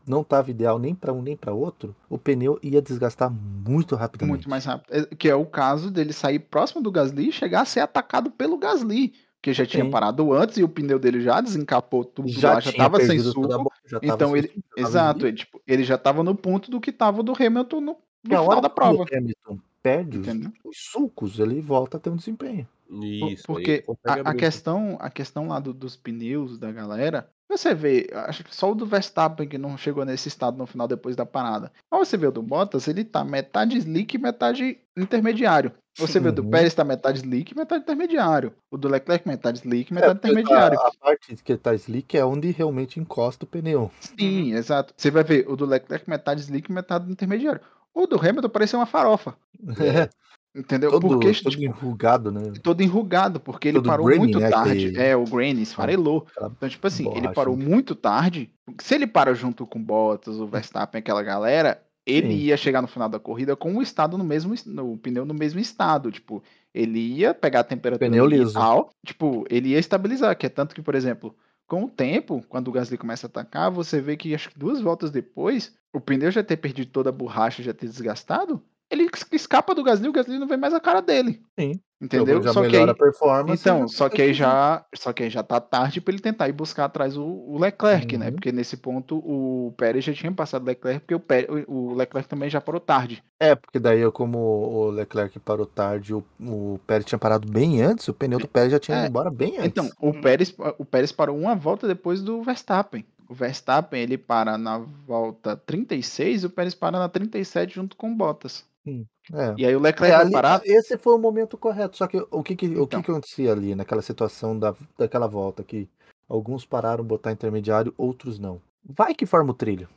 não estava ideal nem para um nem para outro, o pneu ia desgastar muito rapidamente. Muito mais rápido. É, Que é o caso dele sair próximo do Gasly e chegar a ser atacado pelo Gasly. Que já tinha Sim. parado antes e o pneu dele já desencapou tudo já lá, já tava sem toda a suco. bola, já tava Então sem ele. suco, Exato, ele, tipo, ele já tava no ponto do que tava do Hamilton no, no hora final da prova. o Hamilton perde os, Entendeu? os sulcos, ele volta a ter um desempenho. Isso. Porque a, a questão, a questão lá do- dos pneus da galera, você vê, acho que só o do Verstappen que não chegou nesse estado no final depois da parada. Mas você vê o do Bottas, ele tá metade slick e metade intermediário. Você vê o do Uhum. Pérez tá metade slick e metade intermediário. O do Leclerc metade slick e metade É, porque intermediário. A, a parte que tá slick é onde realmente encosta o pneu. Sim, exato. Você vai ver o do Leclerc metade slick e metade intermediário. O do Hamilton parecia uma farofa. É, Entendeu? todo, Porque todo tipo, enrugado, né? todo enrugado, porque ele Todo parou muito né, tarde. que- É, o Grain esfarelou. Aquela Então, tipo assim, ele borracha, parou né? muito tarde. Se ele para junto com o Bottas, o Verstappen, aquela galera, ele Sim. ia chegar no final da corrida com o estado no mesmo, es- no pneu no mesmo estado. Tipo, ele ia pegar a temperatura Pneu liso. tipo, ele ia estabilizar, que é tanto que, por exemplo, com o tempo, quando o Gasly começa a atacar, você vê que acho que duas voltas depois, o pneu já ter perdido toda a borracha, já ter desgastado, ele es- escapa do Gasly, o Gasly não vê mais a cara dele. Sim. Entendeu? Já Só que aí, a performance. então, já só que aí já, só que aí já tá tarde para ele tentar ir buscar atrás o, o Leclerc, né? Uhum. Porque nesse ponto o Pérez já tinha passado o Leclerc, porque o, Pérez, o Leclerc também já parou tarde. É, porque daí, eu, como o Leclerc parou tarde, o, o Pérez tinha parado bem antes, o pneu do Pérez já tinha ido É, embora bem antes. Então, o Pérez, o Pérez parou uma volta depois do Verstappen. O Verstappen, ele para na volta 36 e o Pérez para na 37 junto com o Bottas. É. E aí o É, Leclerc vai ali- parar. esse foi o momento correto. Só que o que, que, o que, Então. que acontecia ali naquela situação da, daquela volta que alguns pararam botar intermediário, outros não. Vai que forma o trilho.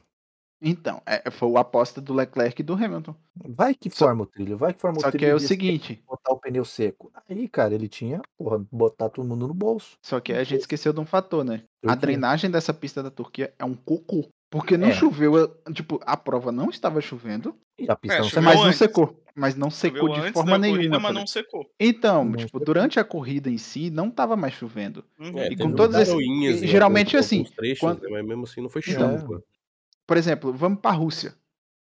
Então, é, foi a aposta do Leclerc e do Hamilton. Vai que Só- forma o trilho. Vai que forma Só o trilho. que é o seguinte, botar o pneu seco. Aí, cara, ele tinha, porra, botar todo mundo no bolso. só que a gente esqueceu de um fator, né? O A drenagem dessa pista da Turquia é um cocô. Porque não É. choveu, tipo, a prova não estava chovendo, A pista É, não mas secou. não antes. secou. Mas não secou Choveu de antes forma da nenhuma. corrida, tá mas não secou. Então, Não tipo, secou. durante a corrida em si, não tava mais chovendo. Uhum. É, E com todas e em geralmente, assim, trechos, quando- né, mas mesmo assim não foi Então, chuva. Por exemplo, vamos pra Rússia.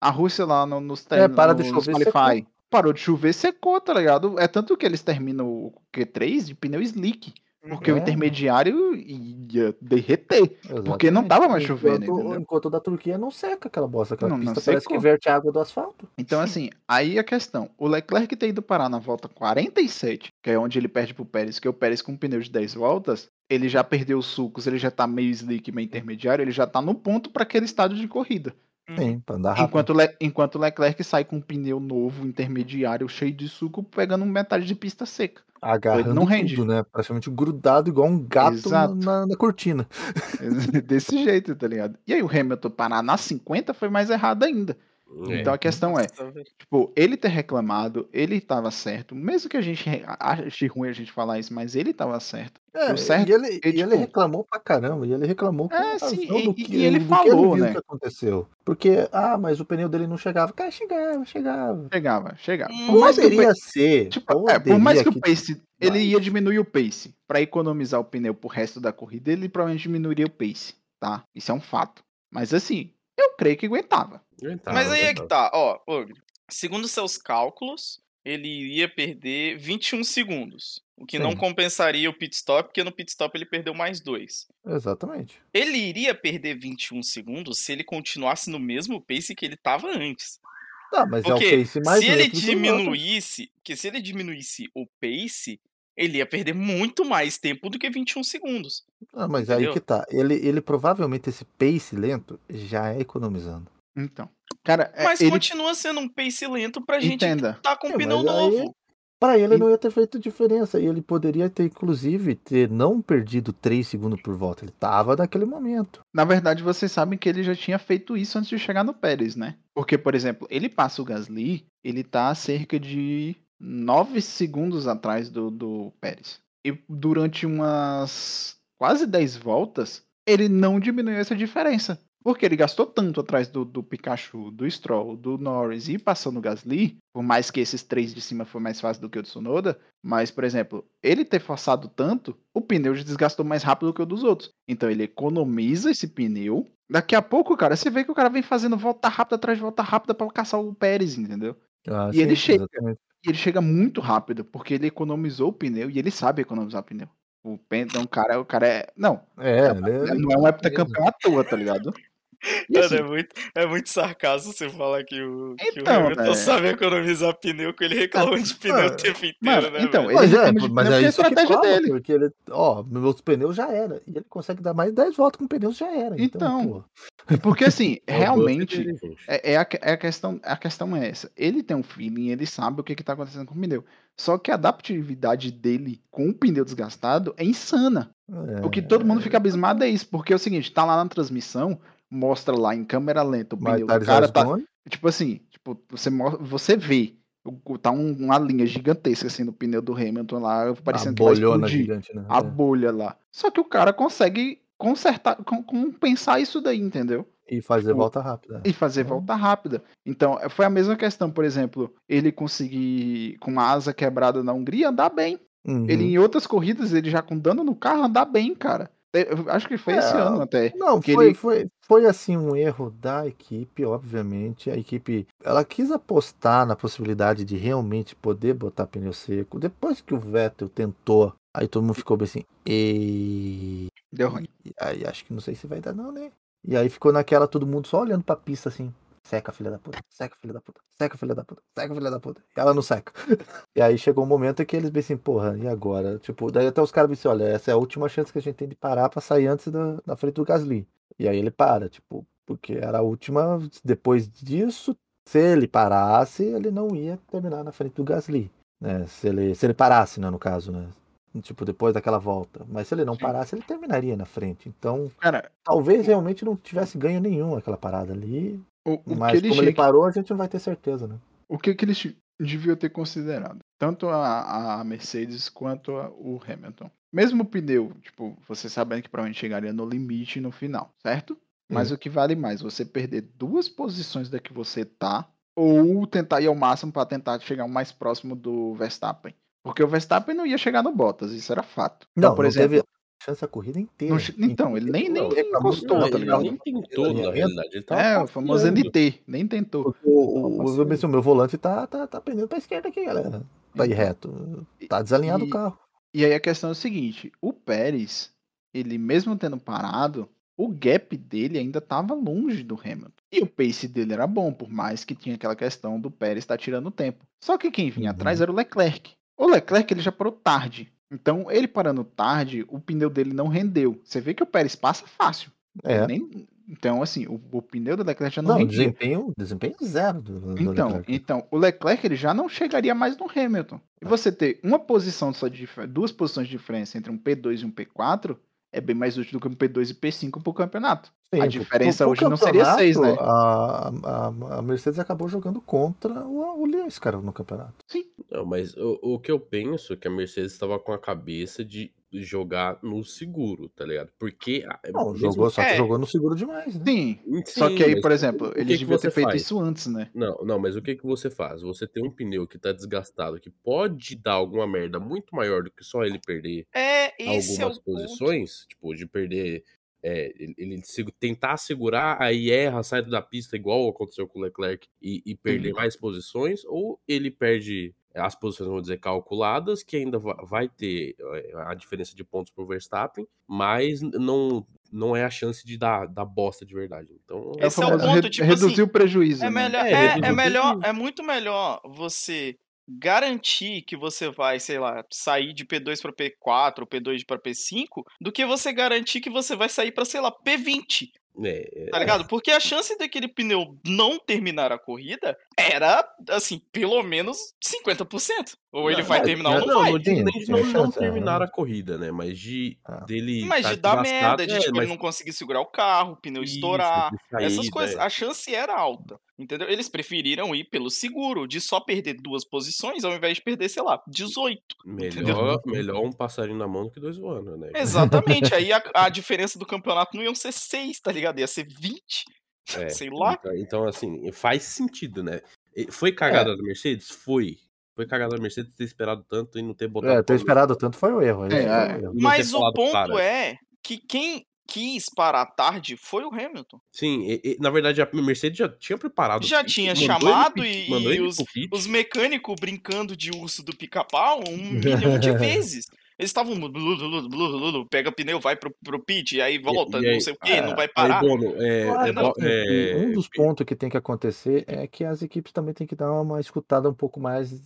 A Rússia lá no, nos É, para de nos chover, qualify, parou de chover, secou, tá ligado? É tanto que eles terminam o Q3 de pneu slick. Porque É. o intermediário ia derreter. Porque não Exatamente. tava mais chovendo, Enquanto, enquanto da Turquia não seca aquela bosta. Aquela Não, não pista parece secou. que verte a água do asfalto. Então, assim, aí a questão. O Leclerc ter ido parar na volta 47, que é onde ele perde pro Pérez, que o Pérez com um pneu de 10 voltas, ele já perdeu os sucos, ele já tá meio slick, meio intermediário, ele já tá no ponto para aquele estádio de corrida. Sim, pra andar rápido. Enquanto, Le- enquanto o Leclerc sai com um pneu novo, intermediário, cheio de suco, pegando metade de pista seca. Agarrando não rende. tudo, né? Praticamente grudado igual um gato na, na cortina. Desse jeito, tá ligado? E aí o Hamilton parar na 50 foi mais errado ainda. É. Então a questão é. Tipo, ele ter reclamado, ele tava certo. Mesmo que a gente ache ruim a gente falar isso, mas ele tava certo. É, certo e ele, é, e ele tipo- reclamou pra caramba, e ele reclamou com É, sim, do e- que, e ele do que falou, viu né? que aconteceu. Porque, ah, mas o pneu dele não chegava. Cara, chegava, chegava. Chegava, chegava. Hum, Por mais que Poderia ser. tipo, é, por mais que o poderia pace, ele ia diminuir o pace pra economizar o pneu pro resto da corrida, ele provavelmente diminuiria o pace, tá? Isso é um fato. Mas assim, eu creio que aguentava. Aguentava, Mas aí é que tá, ó, Ogre. Segundo seus cálculos, ele iria perder 21 segundos. O que não Sim. compensaria o pit stop, porque no pit stop ele perdeu mais dois. Exatamente. Ele iria perder 21 segundos se ele continuasse no mesmo pace que ele tava antes. Tá, mas Porque é o pace mais se ele diminuísse, que se ele diminuísse o pace, ele ia perder muito mais tempo do que 21 segundos. Ah, mas aí Entendeu? que tá. Ele, ele provavelmente esse pace lento já é economizando. Então. Cara, é, Mas ele continua sendo um pace lento pra gente entenda. tá com É, pneu novo. Pra ele E- não ia ter feito diferença. E ele poderia ter, inclusive, ter não perdido 3 segundos por volta. Ele tava naquele momento. Na verdade, vocês sabem que ele já tinha feito isso antes de chegar no Pérez, né? Porque, por exemplo, ele passa o Gasly, ele tá a cerca de 9 segundos atrás do, do Pérez. E durante umas quase 10 voltas, ele não diminuiu essa diferença. Porque ele gastou tanto atrás do, do Pikachu, do Stroll, do Norris e passando o Gasly, por mais que esses três de cima foi mais fácil do que o do Sonoda, mas, por exemplo, ele ter forçado tanto, o pneu já desgastou mais rápido do que o dos outros. Então ele economiza esse pneu. Daqui a pouco, cara, você vê que o cara vem fazendo volta rápida atrás de volta rápida pra caçar o Pérez, entendeu? Ah, E ele chega. exatamente. E ele chega muito rápido, porque ele economizou o pneu e ele sabe economizar o pneu. O Penta é um cara, o cara é. Não, É, ele é- não é um heptacampeão à toa, tá ligado? E Mano, assim, é muito, é muito sarcasmo você falar que o, que o Então, Hamilton é. sabe economizar pneu, que ele reclama de pneu o mano, tempo inteiro, mano, né? então, ele Mas é, de mas pneu é é isso que estratégia fala, dele. porque ele, ó, meus pneus já era, e ele consegue dar mais 10 voltas com pneus já era. Então, Então, pô, Porque assim, É o realmente. É, é a, é a questão, a questão é essa. Ele tem um feeling, ele sabe o que, que tá acontecendo com o pneu. Só que a adaptatividade dele com o pneu desgastado é insana. é, O que todo mundo fica abismado é isso, porque é o seguinte, tá lá na transmissão, mostra lá em câmera lenta o pneu do cara, tá, tipo assim, tipo, você, você vê, tá um- uma linha gigantesca assim no pneu do Hamilton lá, parecendo a que vai explodir gigante, né? a É. bolha lá. Só que o cara consegue consertar, com- compensar isso daí, entendeu? E fazer tipo, volta rápida. e fazer Hum. volta rápida. Então, é, foi a mesma questão, por exemplo, ele conseguir, com uma asa quebrada na Hungria, andar bem. Uhum. Ele, em outras corridas, ele já com dano no carro, andar bem, cara. Acho que foi esse É, ano até. Não, foi, ele- foi, foi assim um erro da equipe, obviamente. A equipe ela quis apostar na possibilidade de realmente poder botar pneu seco. Depois que o Vettel tentou, aí todo mundo ficou bem assim, e Deu ruim. aí acho que não sei se vai dar não, né? E aí ficou naquela todo mundo só olhando pra pista assim. Seca, filha da puta, seca, filha da puta, seca, filha da puta, seca, filha da puta. E ela não seca. e aí chegou um momento que eles bem assim, porra, e agora? Tipo, daí até os caras assim, olha, essa é a última chance que a gente tem de parar pra sair antes da, da frente do Gasly. E aí ele para, tipo, porque era a última. Depois disso, se ele parasse, ele não ia terminar na frente do Gasly. Né? Se, ele, se ele parasse, né, no caso, né? Tipo, depois daquela volta. Mas se ele não Sim. parasse, ele terminaria na frente. Então, Cara, talvez realmente não tivesse ganho nenhum aquela parada ali. o, o mas ele como ele parou, a gente não vai ter certeza, né? o que, que eles deviam ter considerado? Tanto a, a Mercedes quanto a- o Hamilton. Mesmo o pneu, tipo, você sabendo que provavelmente chegaria no limite no final, certo? Mas o que vale mais, você perder duas posições da que você tá, ou tentar ir ao máximo para tentar chegar o mais próximo do Verstappen. Porque o Verstappen não ia chegar no Bottas, isso era fato. Então, Não, por não exemplo, teve chance a corrida inteira. não então, ele nem, nem, Não, nem encostou, não, tá ele ligado? nem tentou, na realidade. Ele tava É, o famoso. NT, nem tentou. O, o, Tava o, meu- volante tá, tá, tá pendendo pra esquerda aqui, galera. Tá aí reto. Tá desalinhado e- o carro. E aí a questão é o seguinte: o Pérez, ele mesmo tendo parado, o gap dele ainda estava longe do Hamilton. E o pace dele era bom, por mais que tinha aquela questão do Pérez estar tirando tempo. Só que quem vinha Uhum. atrás era o Leclerc. O Leclerc ele já parou tarde. Então, ele parando tarde, o pneu dele não rendeu. Você vê que o Pérez passa fácil. É. Nem- Então, assim, o, o pneu do Leclerc já não, Não, rendia. desempenho, desempenho zero do, do Então, Leclerc. então, o Leclerc ele já não chegaria mais no Hamilton. E você ter uma posição só de duas posições de diferença entre um P2 e um P4 é bem mais útil do que um P2 e P5 pro campeonato. Sim, a diferença pro hoje não seria seis, né? A, a, a Mercedes acabou jogando contra o, o Lewis, cara, no campeonato. Não, mas o, o que eu penso é que a Mercedes estava com a cabeça de jogar no seguro, tá ligado? Porque. Não, mesmo- jogou, só que É. jogou no seguro demais, né? Sim. Sim, Só que aí, por exemplo, eles que deviam você ter feito faz? isso antes, né? Não, não, mas o que que você faz? Você tem um pneu que tá desgastado, que pode dar alguma merda muito maior do que só ele perder É, esse é algumas ponto. posições, tipo, de perder. É, ele ele se- tentar segurar, aí erra, sai da pista, igual aconteceu com o Leclerc, e, e perder mais posições, ou ele perde as posições, vamos dizer, calculadas, que ainda va- vai ter é, a diferença de pontos pro Verstappen, mas não, não é a chance de dar, dar bosta de verdade. Então, É o Esse é o ponto, re- tipo reduzir assim, o prejuízo. É né? melhor, É, é, é o melhor, prejuízo. é muito melhor você garantir que você vai, sei lá, sair de P2 para P4 ou P2 para P5, do que você garantir que você vai sair para, sei lá, P20, é, é, tá ligado? Porque a chance daquele pneu não terminar a corrida era, assim, pelo menos 50%. Ou ele Não, vai mas terminar ou não, não, não, vai. não de não, não é. terminar a corrida, né? Mas de Ah. dele. Mas tá de dar merda, de é, tipo, mas ele não conseguir segurar o carro, o pneu isso, estourar, de essas coisas. é. A chance era alta, entendeu? Eles preferiram ir pelo seguro, de só perder duas posições, ao invés de perder, sei lá, 18. Melhor, melhor um passarinho na mão do que dois voando, né? Exatamente. Aí a, a diferença do campeonato não iam ser 6, tá ligado? Ia ser 20. É, sei lá. Então, então, assim, faz sentido, né? Foi cagada da Mercedes? Foi. Foi cagada da Mercedes ter esperado tanto e não ter botado. É, ter esperado tanto foi o erro. esse É, foi é. Mas o ponto "Cara". é que quem quis parar tarde foi o Hamilton. Sim, e- e, na verdade a Mercedes já tinha preparado. o Já tinha mandou chamado ele e- e os-. Os mecânicos brincando de urso do pica-pau um milhão de vezes. Eles estavam. blu, blu, blu, blu, blu, blu, Pega pneu, vai pro, pro pit, e aí volta, e aí- não sei o que, é, não vai Aí, parar. Bono, é, acho é, é, que um dos pontos que tem que acontecer é que as equipes também têm que dar uma escutada um pouco mais,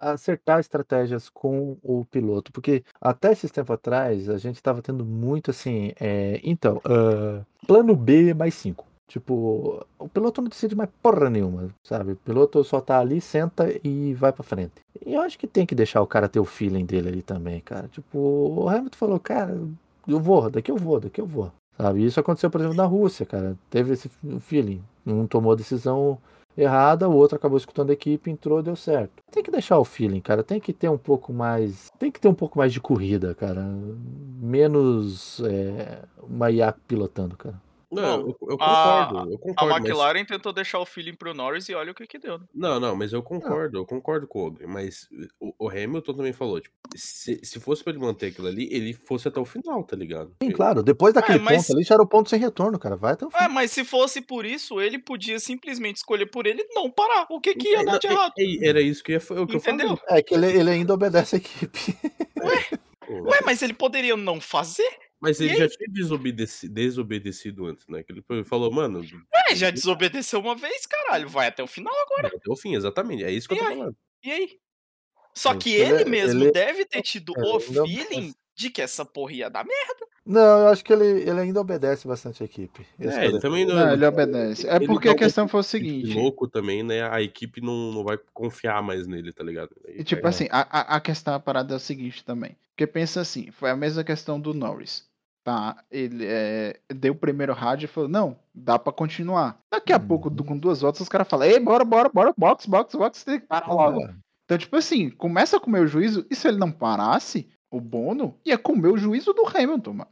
acertar estratégias com o piloto, porque até esses tempos atrás a gente estava tendo muito assim, é, então, ah, plano B mais 5. Tipo, o piloto não decide mais porra nenhuma, sabe? O piloto só tá ali, senta e vai pra frente. E eu acho que tem que deixar o cara ter o feeling dele ali também, cara. Tipo, o Hamilton falou, cara, eu vou, daqui eu vou, daqui eu vou. Sabe? Isso aconteceu, por exemplo, na Rússia, cara. Teve esse feeling. Um tomou a decisão errada, o outro acabou escutando a equipe, entrou, deu certo. Tem que deixar o feeling, cara. Tem que ter um pouco mais. Tem que ter um pouco mais de corrida, cara. Menos é, uma IA pilotando, cara. Não, Não, eu, eu a- concordo, eu A concordo. mas- McLaren tentou deixar o feeling pro Norris e olha o que que deu. né? Não, não, mas eu concordo, eu concordo com o Ogre, mas o, o Hamilton também falou, tipo, se, se fosse pra ele manter aquilo ali, ele fosse até o final, tá ligado? Sim, claro. Depois daquele mas- ponto ali, já era o ponto sem retorno, cara. Vai até o fim. É, mas se fosse por isso, ele podia simplesmente escolher por ele e não parar. O que que ia dar de É, errado? é, Era isso que, ia, foi o que eu Entendeu? falei. É que ele, ele ainda obedece a equipe. pô. Ué, mas ele poderia não fazer? Mas e ele aí? já tinha desobedeci- desobedecido antes, né? Que ele falou, mano. É, já desobedeceu uma vez, caralho. Vai até o final agora. Até o fim, exatamente. É isso que eu E tô aí? falando. E aí? Só que ele- ele mesmo ele- deve ter tido É, o feeling de que essa porra ia dar merda. Não, eu acho que ele, ele ainda obedece bastante a equipe. Esse É, é ele também não. Não, ele obedece. É ele porque a um questão foi o seguinte. louco também, né? A equipe não, não vai confiar mais nele, tá ligado? E tipo É. assim, a, a, a questão, a parada é o seguinte também. Porque pensa assim, foi a mesma questão do Norris. Tá? Ele é, deu o primeiro rádio e falou, não, dá pra continuar. Daqui a Uhum. pouco, do- com duas voltas, os caras falam, ei, bora, bora, bora, box, box, box, tem que parar logo. É. Então, tipo assim, começa a comer o juízo, e se ele não parasse, o Bono ia comer o juízo do Hamilton, mano.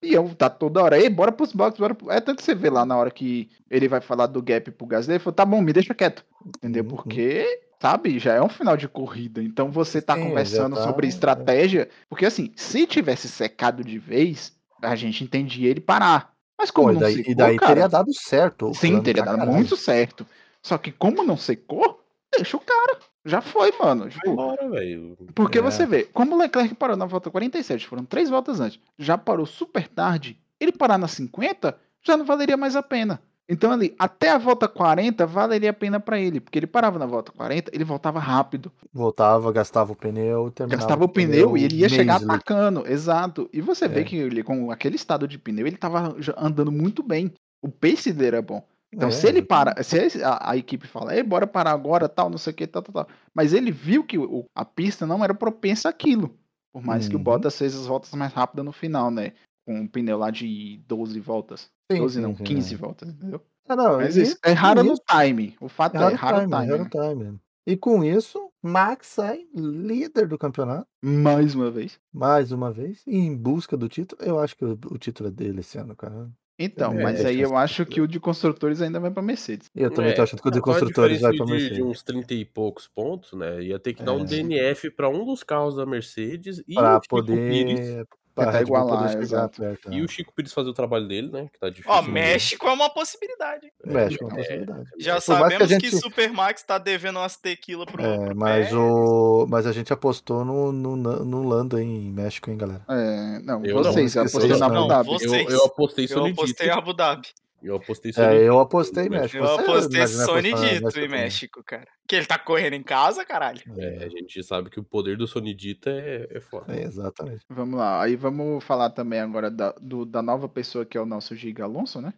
e eu tá toda hora, ei, bora pros box, bora pro... É tanto que você vê lá na hora que ele vai falar do gap pro Gasly, ele falou, tá bom, me deixa quieto. Entendeu? Uhum. Porque, sabe, já é um final de corrida. Então você tá Sim, conversando tá- sobre estratégia. Porque assim, se tivesse secado de vez, a gente entendia ele parar. Mas como Pô, e não daí, secou, e daí cara, teria dado certo. sim, teria dado caralho. muito certo. Só que como não secou, deixa o cara. Já foi, mano. Tipo, embora, velho. porque É. você vê, como o Leclerc parou na volta 47, foram três voltas antes, já parou super tarde, ele parar na 50 já não valeria mais a pena. Então ali, até a volta 40 valeria a pena pra ele, porque ele parava na volta 40, ele voltava rápido, Voltava, gastava o pneu, terminava gastava o com pneu e ele ia chegar atacando, exato. E você vê É. que ele, com aquele estado de pneu, ele tava andando muito bem. O pace dele era bom. Então, É, se ele para, se a, a equipe fala, Ei, bora parar agora, tal, não sei o que, tal, tal, tal. Mas ele viu que o- a pista não era propensa àquilo. Por mais que o Uhum. Bottas fez as voltas mais rápidas no final, né? Com um pneu lá de 12 voltas. Sim, 12 sim, não, sim, 15 é. voltas, entendeu? Ah, não, Mas e isso, erraram com no isso- time. O fato é, Erraram o erraram o time, time. erraram o né? time. E com isso, Max sai líder do campeonato, Mais uma vez. mais uma vez, e em busca do título. Eu acho que o, o título é dele esse ano, cara. Então, É, mas é, aí eu é, acho que o de construtores ainda vai pra Mercedes. Eu também É, tô achando que o de a construtores vai diferença pra de, Mercedes. de uns 30 e poucos pontos, né? Ia ter que dar um É. DNF pra um dos carros da Mercedes e Pra o Chico Pires. Poder. Pra Bull igualar, exato. perto. E né? o Chico Pires fazer o trabalho dele, né? Que tá difícil. Ó? México é uma possibilidade. Mexe com a É, possibilidade. Já Por que sabemos que, gente- Super Max tá devendo umas tequila pro. É, pro mas, o... mas a gente apostou no, no, no Lando em México, hein, galera? É, não, Eu não, vocês, apostei isso na não. Abu Dhabi. Eu, eu apostei Eu apostei em Abu Dhabi. Eu apostei É, Sonidito. eu apostei México. Eu apostei apostar Sonidito em também. México, cara. Que ele tá correndo em casa, caralho. É, a gente sabe que o poder do Sonidita é, é foda. É, exatamente. Vamos lá, aí vamos falar também agora da, do- da nova pessoa que é o nosso Giga Alonso, né?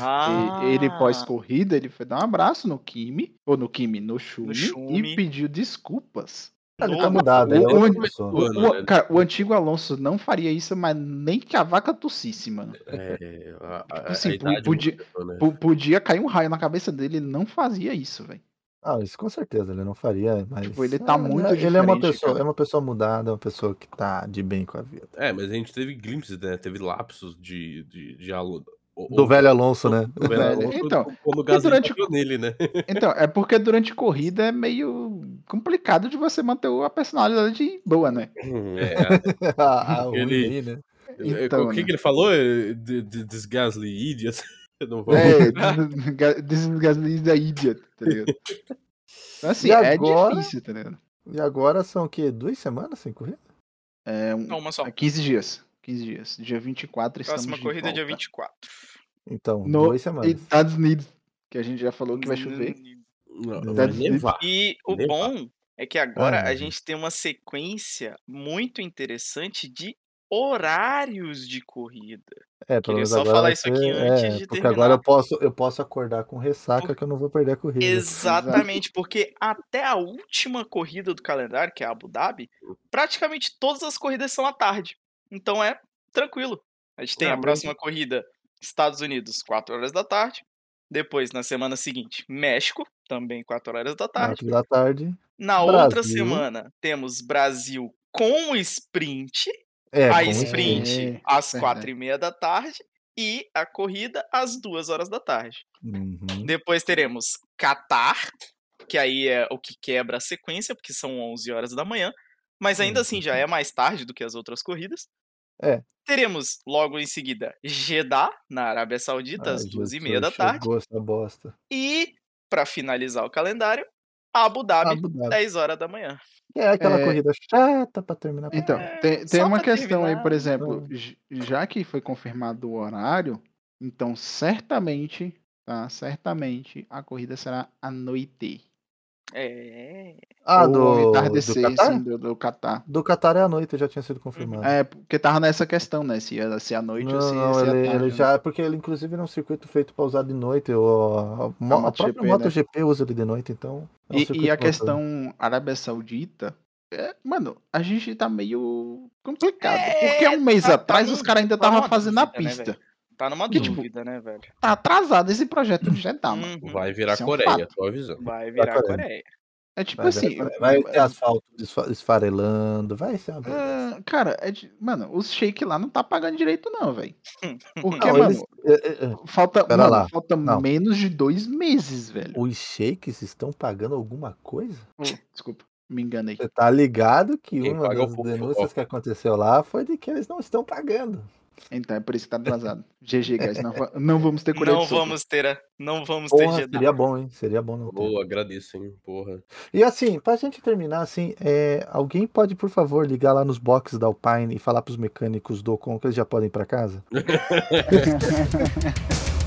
Ah, E- Ele, pós-corrida, ele foi dar um abraço no Kimi, ou no Kimi, no Schumi. e pediu desculpas. Ele tá mudado, ele é o- outra pessoa. O, o- né? cara, o antigo Alonso não faria isso, mas nem que a vaca tossisse, mano. É, a, a, a Assim, idade podia- mudou, né? Podia cair um raio na cabeça dele, ele não fazia isso, velho. Ah, isso com certeza ele não faria, mas. Tipo, ele tá é, muito Ele é uma diferente, pessoa, cara. é uma pessoa mudada, é uma pessoa que tá de bem com a vida. É, mas a gente teve glimpses, né? Teve lapsos de, de, de aluno. Do velho Alonso, né? do velho Alonso, então, quando o Gasly durante- nele, né? Então, é porque durante corrida é meio complicado de você manter a personalidade boa, né? É, a, a ruim Ele- aí, né? Então, o que, né? que ele falou? É, "The- the- This Gasly idiot. Eu não vou- É, this is Gasly is a idiot, tá ligado? Então, assim, E é agora? difícil, tá ligado? E agora são o quê? Duas semanas sem corrida? É um, Não, uma só. é 15 dias. 15 dias. Dia 24 estamos Próxima de corrida é dia volta. 24. Então, No duas semanas. Estados Unidos, que a gente já falou que vai chover. Não, vai nevar. E o Nevar. bom é que agora Ah, a gente tem uma sequência muito interessante de horários de corrida. É, pelo Queria só agora falar isso aqui ser- antes é, de Porque terminar. agora eu posso, eu posso acordar com ressaca Por- que eu não vou perder a corrida. Exatamente, porque até a última corrida do calendário, que é a Abu Dhabi, praticamente todas as corridas são à tarde. Então é tranquilo. A gente tem Ah, a próxima corrida, Estados Unidos, 4 horas da tarde. Depois, na semana seguinte, México, também 4 horas da tarde. Da tarde. Na outra Brasil. semana, temos Brasil com sprint. É, a sprint É, às verdade. 4 e meia da tarde. E a corrida às 2 horas da tarde. Uhum. Depois teremos Qatar, que aí é o que quebra a sequência, porque são 11 horas da manhã. Mas ainda assim já é mais tarde do que as outras corridas. É. Teremos logo em seguida Jeddah, na Arábia Saudita, às Ai, 2 e Jesus, meia da tarde. Essa bosta. E, pra finalizar o calendário, Abu Dhabi, Abu Dhabi. 10 horas da manhã. É aquela É. corrida chata pra terminar. Então, É, tem, tem uma questão aí, por terminar, exemplo, j- já que foi confirmado o horário, então certamente, tá? Certamente a corrida será à noite. É. Ah, Ou do, entardecer, do Qatar? sim, do, do Catar. Do Qatar é à noite, já tinha sido confirmado. É, porque tava nessa questão, né? Se ia ser à noite ou Não, se ia não, ser à ele, tarde. ele né? já. Porque ele, inclusive, é um circuito feito pra usar de noite. O, a, mo- a MotoGP, própria né? MotoGP usa ele de noite, então. é um E, e a questão Arábia Saudita, é, mano, a gente tá meio complicado. É, porque um mês tá- tá atrás num- os caras ainda tá estavam fazendo a né, pista. Tá numa Que, tipo, dúvida, né, velho? tá atrasado esse projeto de Jeddah, mano. Uhum. Vai virar é um Coreia, fato. tô avisando. Vai virar Coreia. Coreia. É tipo Vai, assim. vai, vai ter asfalto esfa- esfarelando, vai ser uma ah, cara, é de- mano, os shake lá não tá pagando direito, não, velho. Porque, Não, mano, eles- é, é, é, falta, Pera mano, lá. falta Não. menos de dois meses, velho. Os shakes estão pagando alguma coisa? Oh, desculpa, me enganei. Você tá ligado que Quem uma é das denúncias que aconteceu lá foi de que eles não estão pagando. Então, é por isso que tá atrasado. GG, guys. Não, não vamos ter colher Não vamos ter, não vamos porra, ter Seria bom, hein? Seria bom. Não Boa, agradeço, hein? Porra. E assim, pra gente terminar, assim, é, alguém pode, por favor, ligar lá nos boxes da Alpine e falar pros mecânicos do Ocon que eles já podem ir pra casa?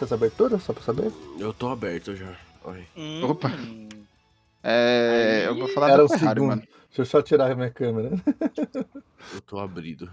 certo as aberturas, só pra saber? Eu tô aberto já. Oi. Opa. Hum. É, eu vou falar Era da o Ferrari, segundo. mano. Deixa eu só tirar a minha câmera. Eu tô abrido.